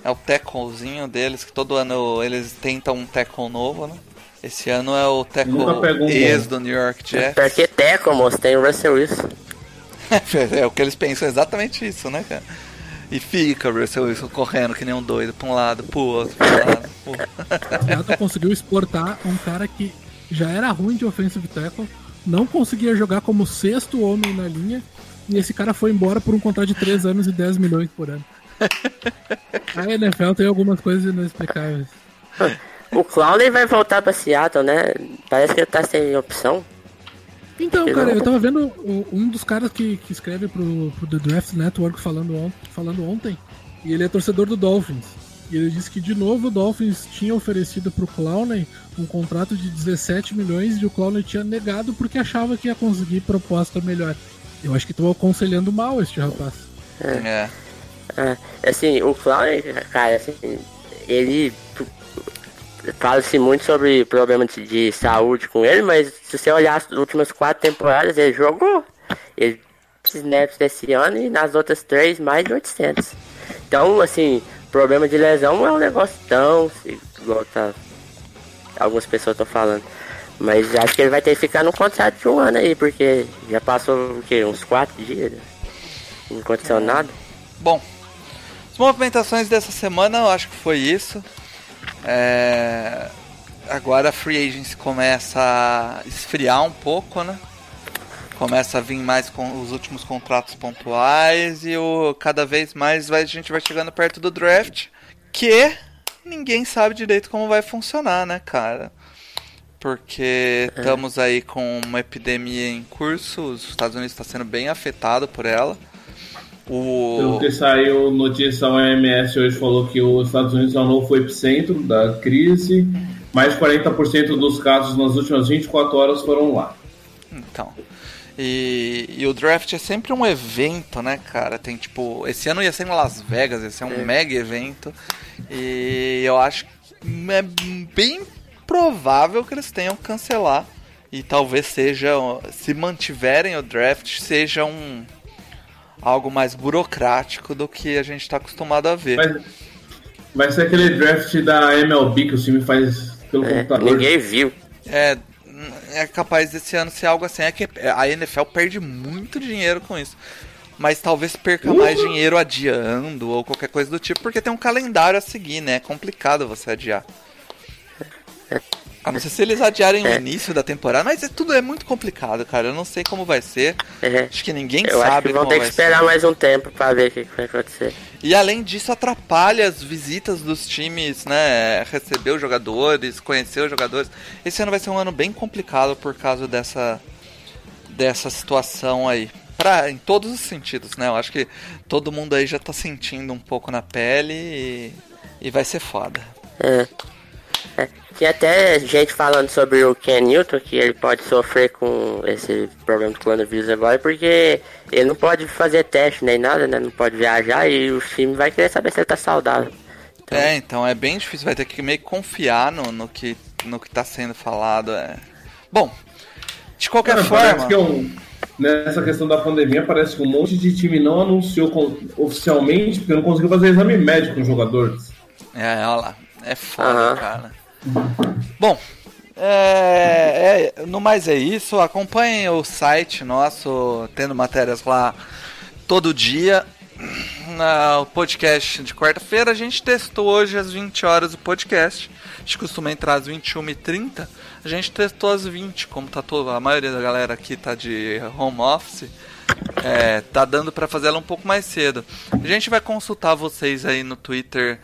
É o tacklezinho deles, que todo ano eles tentam um tackle novo, né? Esse ano é o um ex do New York Jets. Porque tackle, moço, tem o Russell Wilson. é o que eles pensam, exatamente isso, né, cara? E fica o Russell Wilson correndo que nem um doido pra um lado, pro outro, pro lado. Pô. O Seattle conseguiu exportar um cara que já era ruim de offensive tackle, não conseguia jogar como sexto homem na linha, e esse cara foi embora por um contrato de 3 anos e 10 milhões por ano. A NFL tem algumas coisas inexplicáveis. O Clowney vai voltar pra Seattle, né? Parece que ele tá sem opção. Então, cara, eu tava vendo um dos caras que, que escreve pro, pro The Draft Network falando, on- falando ontem, e ele é torcedor do Dolphins. E ele disse que de novo o Dolphins tinha oferecido pro Clowney um contrato de 17 milhões e o Clowney tinha negado porque achava que ia conseguir proposta melhor. Eu acho que estão aconselhando mal este rapaz. É. Ah, assim, o Clowney, cara, assim, ele fala-se muito sobre problemas de, de saúde com ele, mas se você olhar as últimas quatro temporadas, ele jogou. Ele snaps desse ano e nas outras três mais de 800. Então, assim, problema de lesão não é um negócio tão igual tá, algumas pessoas estão falando. Mas acho que ele vai ter que ficar no contrato de um ano aí, porque já passou o quê? Uns quatro dias. Não aconteceu nada. Bom, as movimentações dessa semana eu acho que foi isso. É, Agora a free agency começa a esfriar um pouco, né? Começa a vir mais com os últimos contratos pontuais e o cada vez mais vai, a gente vai chegando perto do draft, que ninguém sabe direito como vai funcionar, né, cara? Porque estamos aí com uma epidemia em curso, os Estados Unidos está sendo bem afetado por ela. Pelo O... que saiu notícia, a OMS hoje falou que os Estados Unidos é o novo epicentro da crise. Mais de 40% dos casos nas últimas 24 horas foram lá. Então. E, e o draft é sempre um evento, né, cara? Tem tipo. Esse ano ia ser em Las Vegas, ia ser um mega evento. E eu acho que é bem provável que eles tenham que cancelar. E talvez seja. Se mantiverem o draft, seja um. Algo mais burocrático do que a gente está acostumado a ver. Vai, vai ser aquele draft da MLB que o time faz pelo É, computador. ninguém viu. É, é capaz desse ano ser algo assim. É que a NFL perde muito dinheiro com isso. Mas talvez perca mais dinheiro adiando ou qualquer coisa do tipo, porque tem um calendário a seguir, né? É complicado você adiar. A não ser se eles adiarem o É. início da temporada, mas é, tudo é muito complicado, cara. Eu não sei como vai ser. É. Acho que ninguém Eu acho sabe que vão ter que esperar ser. mais um tempo pra ver o que, que vai acontecer. E além disso, atrapalha as visitas dos times, né? Receber os jogadores, conhecer os jogadores. Esse ano vai ser um ano bem complicado por causa dessa, dessa situação aí. Pra, em todos os sentidos, né? Eu acho que todo mundo aí já tá sentindo um pouco na pele e, e vai ser foda. É. É. Tinha até gente falando sobre o Ken Newton, que ele pode sofrer com esse problema do coronavírus agora, porque ele não pode fazer teste nem nada, né? Não pode viajar e o time vai querer saber se ele tá saudável. Então, É, então é bem difícil, vai ter que meio que confiar no, no, que, no que tá sendo falado. É. Bom, de qualquer Cara, forma. parece que é um- nessa questão da pandemia, parece que um monte de time não anunciou com- oficialmente porque não conseguiu fazer exame médico com os jogadores. É, olha lá. É foda, Aham. cara. Bom, é, é- no mais é isso. Acompanhem o site nosso, tendo matérias lá todo dia. Na, o podcast de quarta-feira, a gente testou hoje às 20 horas o podcast. A gente costuma entrar às 21h30. A gente testou às 20, como tá toda, a maioria da galera aqui tá de home office. É, tá dando pra fazer ela um pouco mais cedo. A gente vai consultar vocês aí no Twitter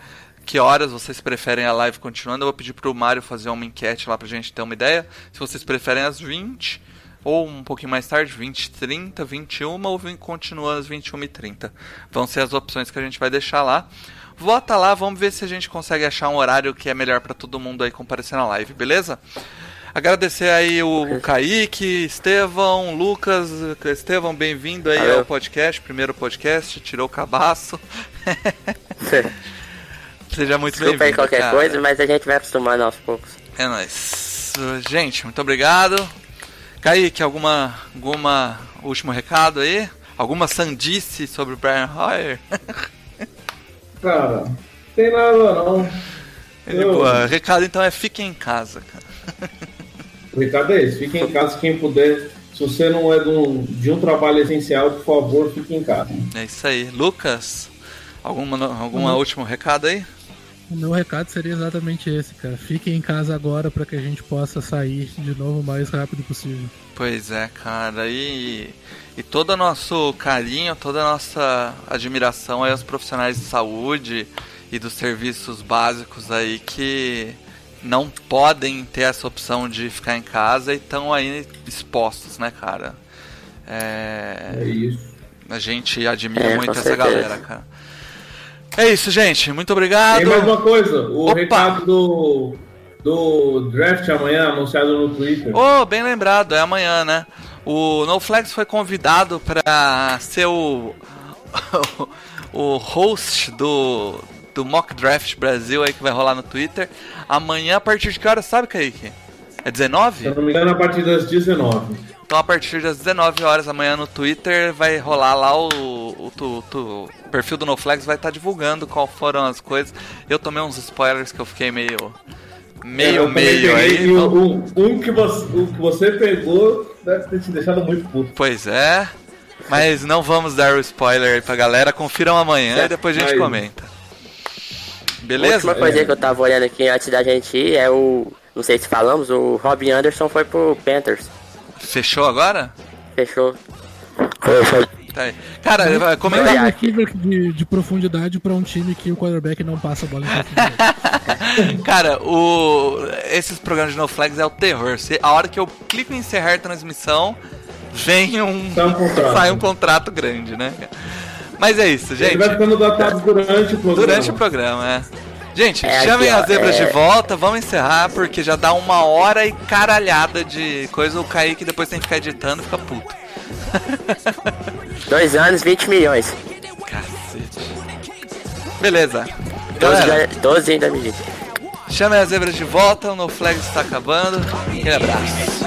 que horas vocês preferem a live continuando. Eu vou pedir pro Mário fazer uma enquete lá pra gente ter uma ideia. Se vocês preferem às 20 ou um pouquinho mais tarde, 20, 30, 21 ou vim- continua às 21 e 30. Vão ser as opções que a gente vai deixar lá. Vota lá, vamos ver se a gente consegue achar um horário que é melhor pra todo mundo aí comparecer na live, beleza? Agradecer aí o, o Kaique, Estevão, Lucas. Estevão, bem-vindo aí ao podcast, primeiro podcast, tirou o cabaço. Seja muito Desculpa aí bem-vindo. qualquer cara. coisa, mas a gente vai acostumando aos poucos. É nóis. Gente, muito obrigado. Kaique, alguma, alguma último recado aí? Alguma sandice sobre o Brian Hoyer? Cara, não tem nada não. Ele, Eu- pô, recado então é fiquem em casa, cara. O recado é esse, fique em casa quem puder. Se você não é de um, de um trabalho essencial, por favor, fique em casa. É isso aí. Lucas, alguma, alguma último recado aí? O meu recado seria exatamente esse, cara. Fiquem em casa agora para que a gente possa sair de novo o mais rápido possível. Pois é, cara. E, e todo o nosso carinho, toda a nossa admiração aí aos profissionais de saúde e dos serviços básicos aí que não podem ter essa opção de ficar em casa e estão aí expostos, né, cara? É, É isso. a gente admira É, muito essa certeza. galera, cara. É isso, gente. Muito Tem obrigado. mais uma coisa, o Opa! recado do, do draft amanhã anunciado no Twitter. Oh, bem lembrado, é amanhã, né? O NoFlex foi convidado para ser o, o host do, do Mock Draft Brasil aí que vai rolar no Twitter. Amanhã, a partir de que hora, sabe, Kaique? É 19? Se eu não me engano, a partir das 19. Então, a partir das 19 horas amanhã no Twitter vai rolar lá o, o, tu- o perfil do NoFlex vai estar divulgando qual foram as coisas. Eu tomei uns spoilers que eu fiquei meio. É, Meio, eu também meio aí. e o- um, um que você, o que você pegou deve ter te deixado muito puto. Pois é. Mas não vamos dar o spoiler aí pra galera. Confiram amanhã e depois a gente Aí. comenta. A Beleza? última coisa que eu tava olhando aqui antes da gente ir é o. Não sei se falamos, o Robin Anderson foi pro Panthers. Fechou agora? Fechou. Tá aí. Cara, vai comentar. Vai. Um receiver de, de profundidade pra um time que o quarterback não passa a bola em. Cara, o... esses programas de no flags é o terror. Se- A hora que eu clico em encerrar a transmissão, vem um. Sai um contrato. sai um contrato grande, né? Mas é isso, Ele gente. vai ficando datado durante o programa. Durante o programa, é. Gente, É, chamem aqui, as zebras é. de volta, vamos encerrar, porque já dá uma hora e caralhada de coisa. O Kaique depois tem que ficar editando e fica puto. Dois anos, 20 milhões. Cacete. Beleza. 12, Galera, ganha- 12 ainda me diz. chamem as zebras de volta, o No Flag está acabando. Aquele abraço.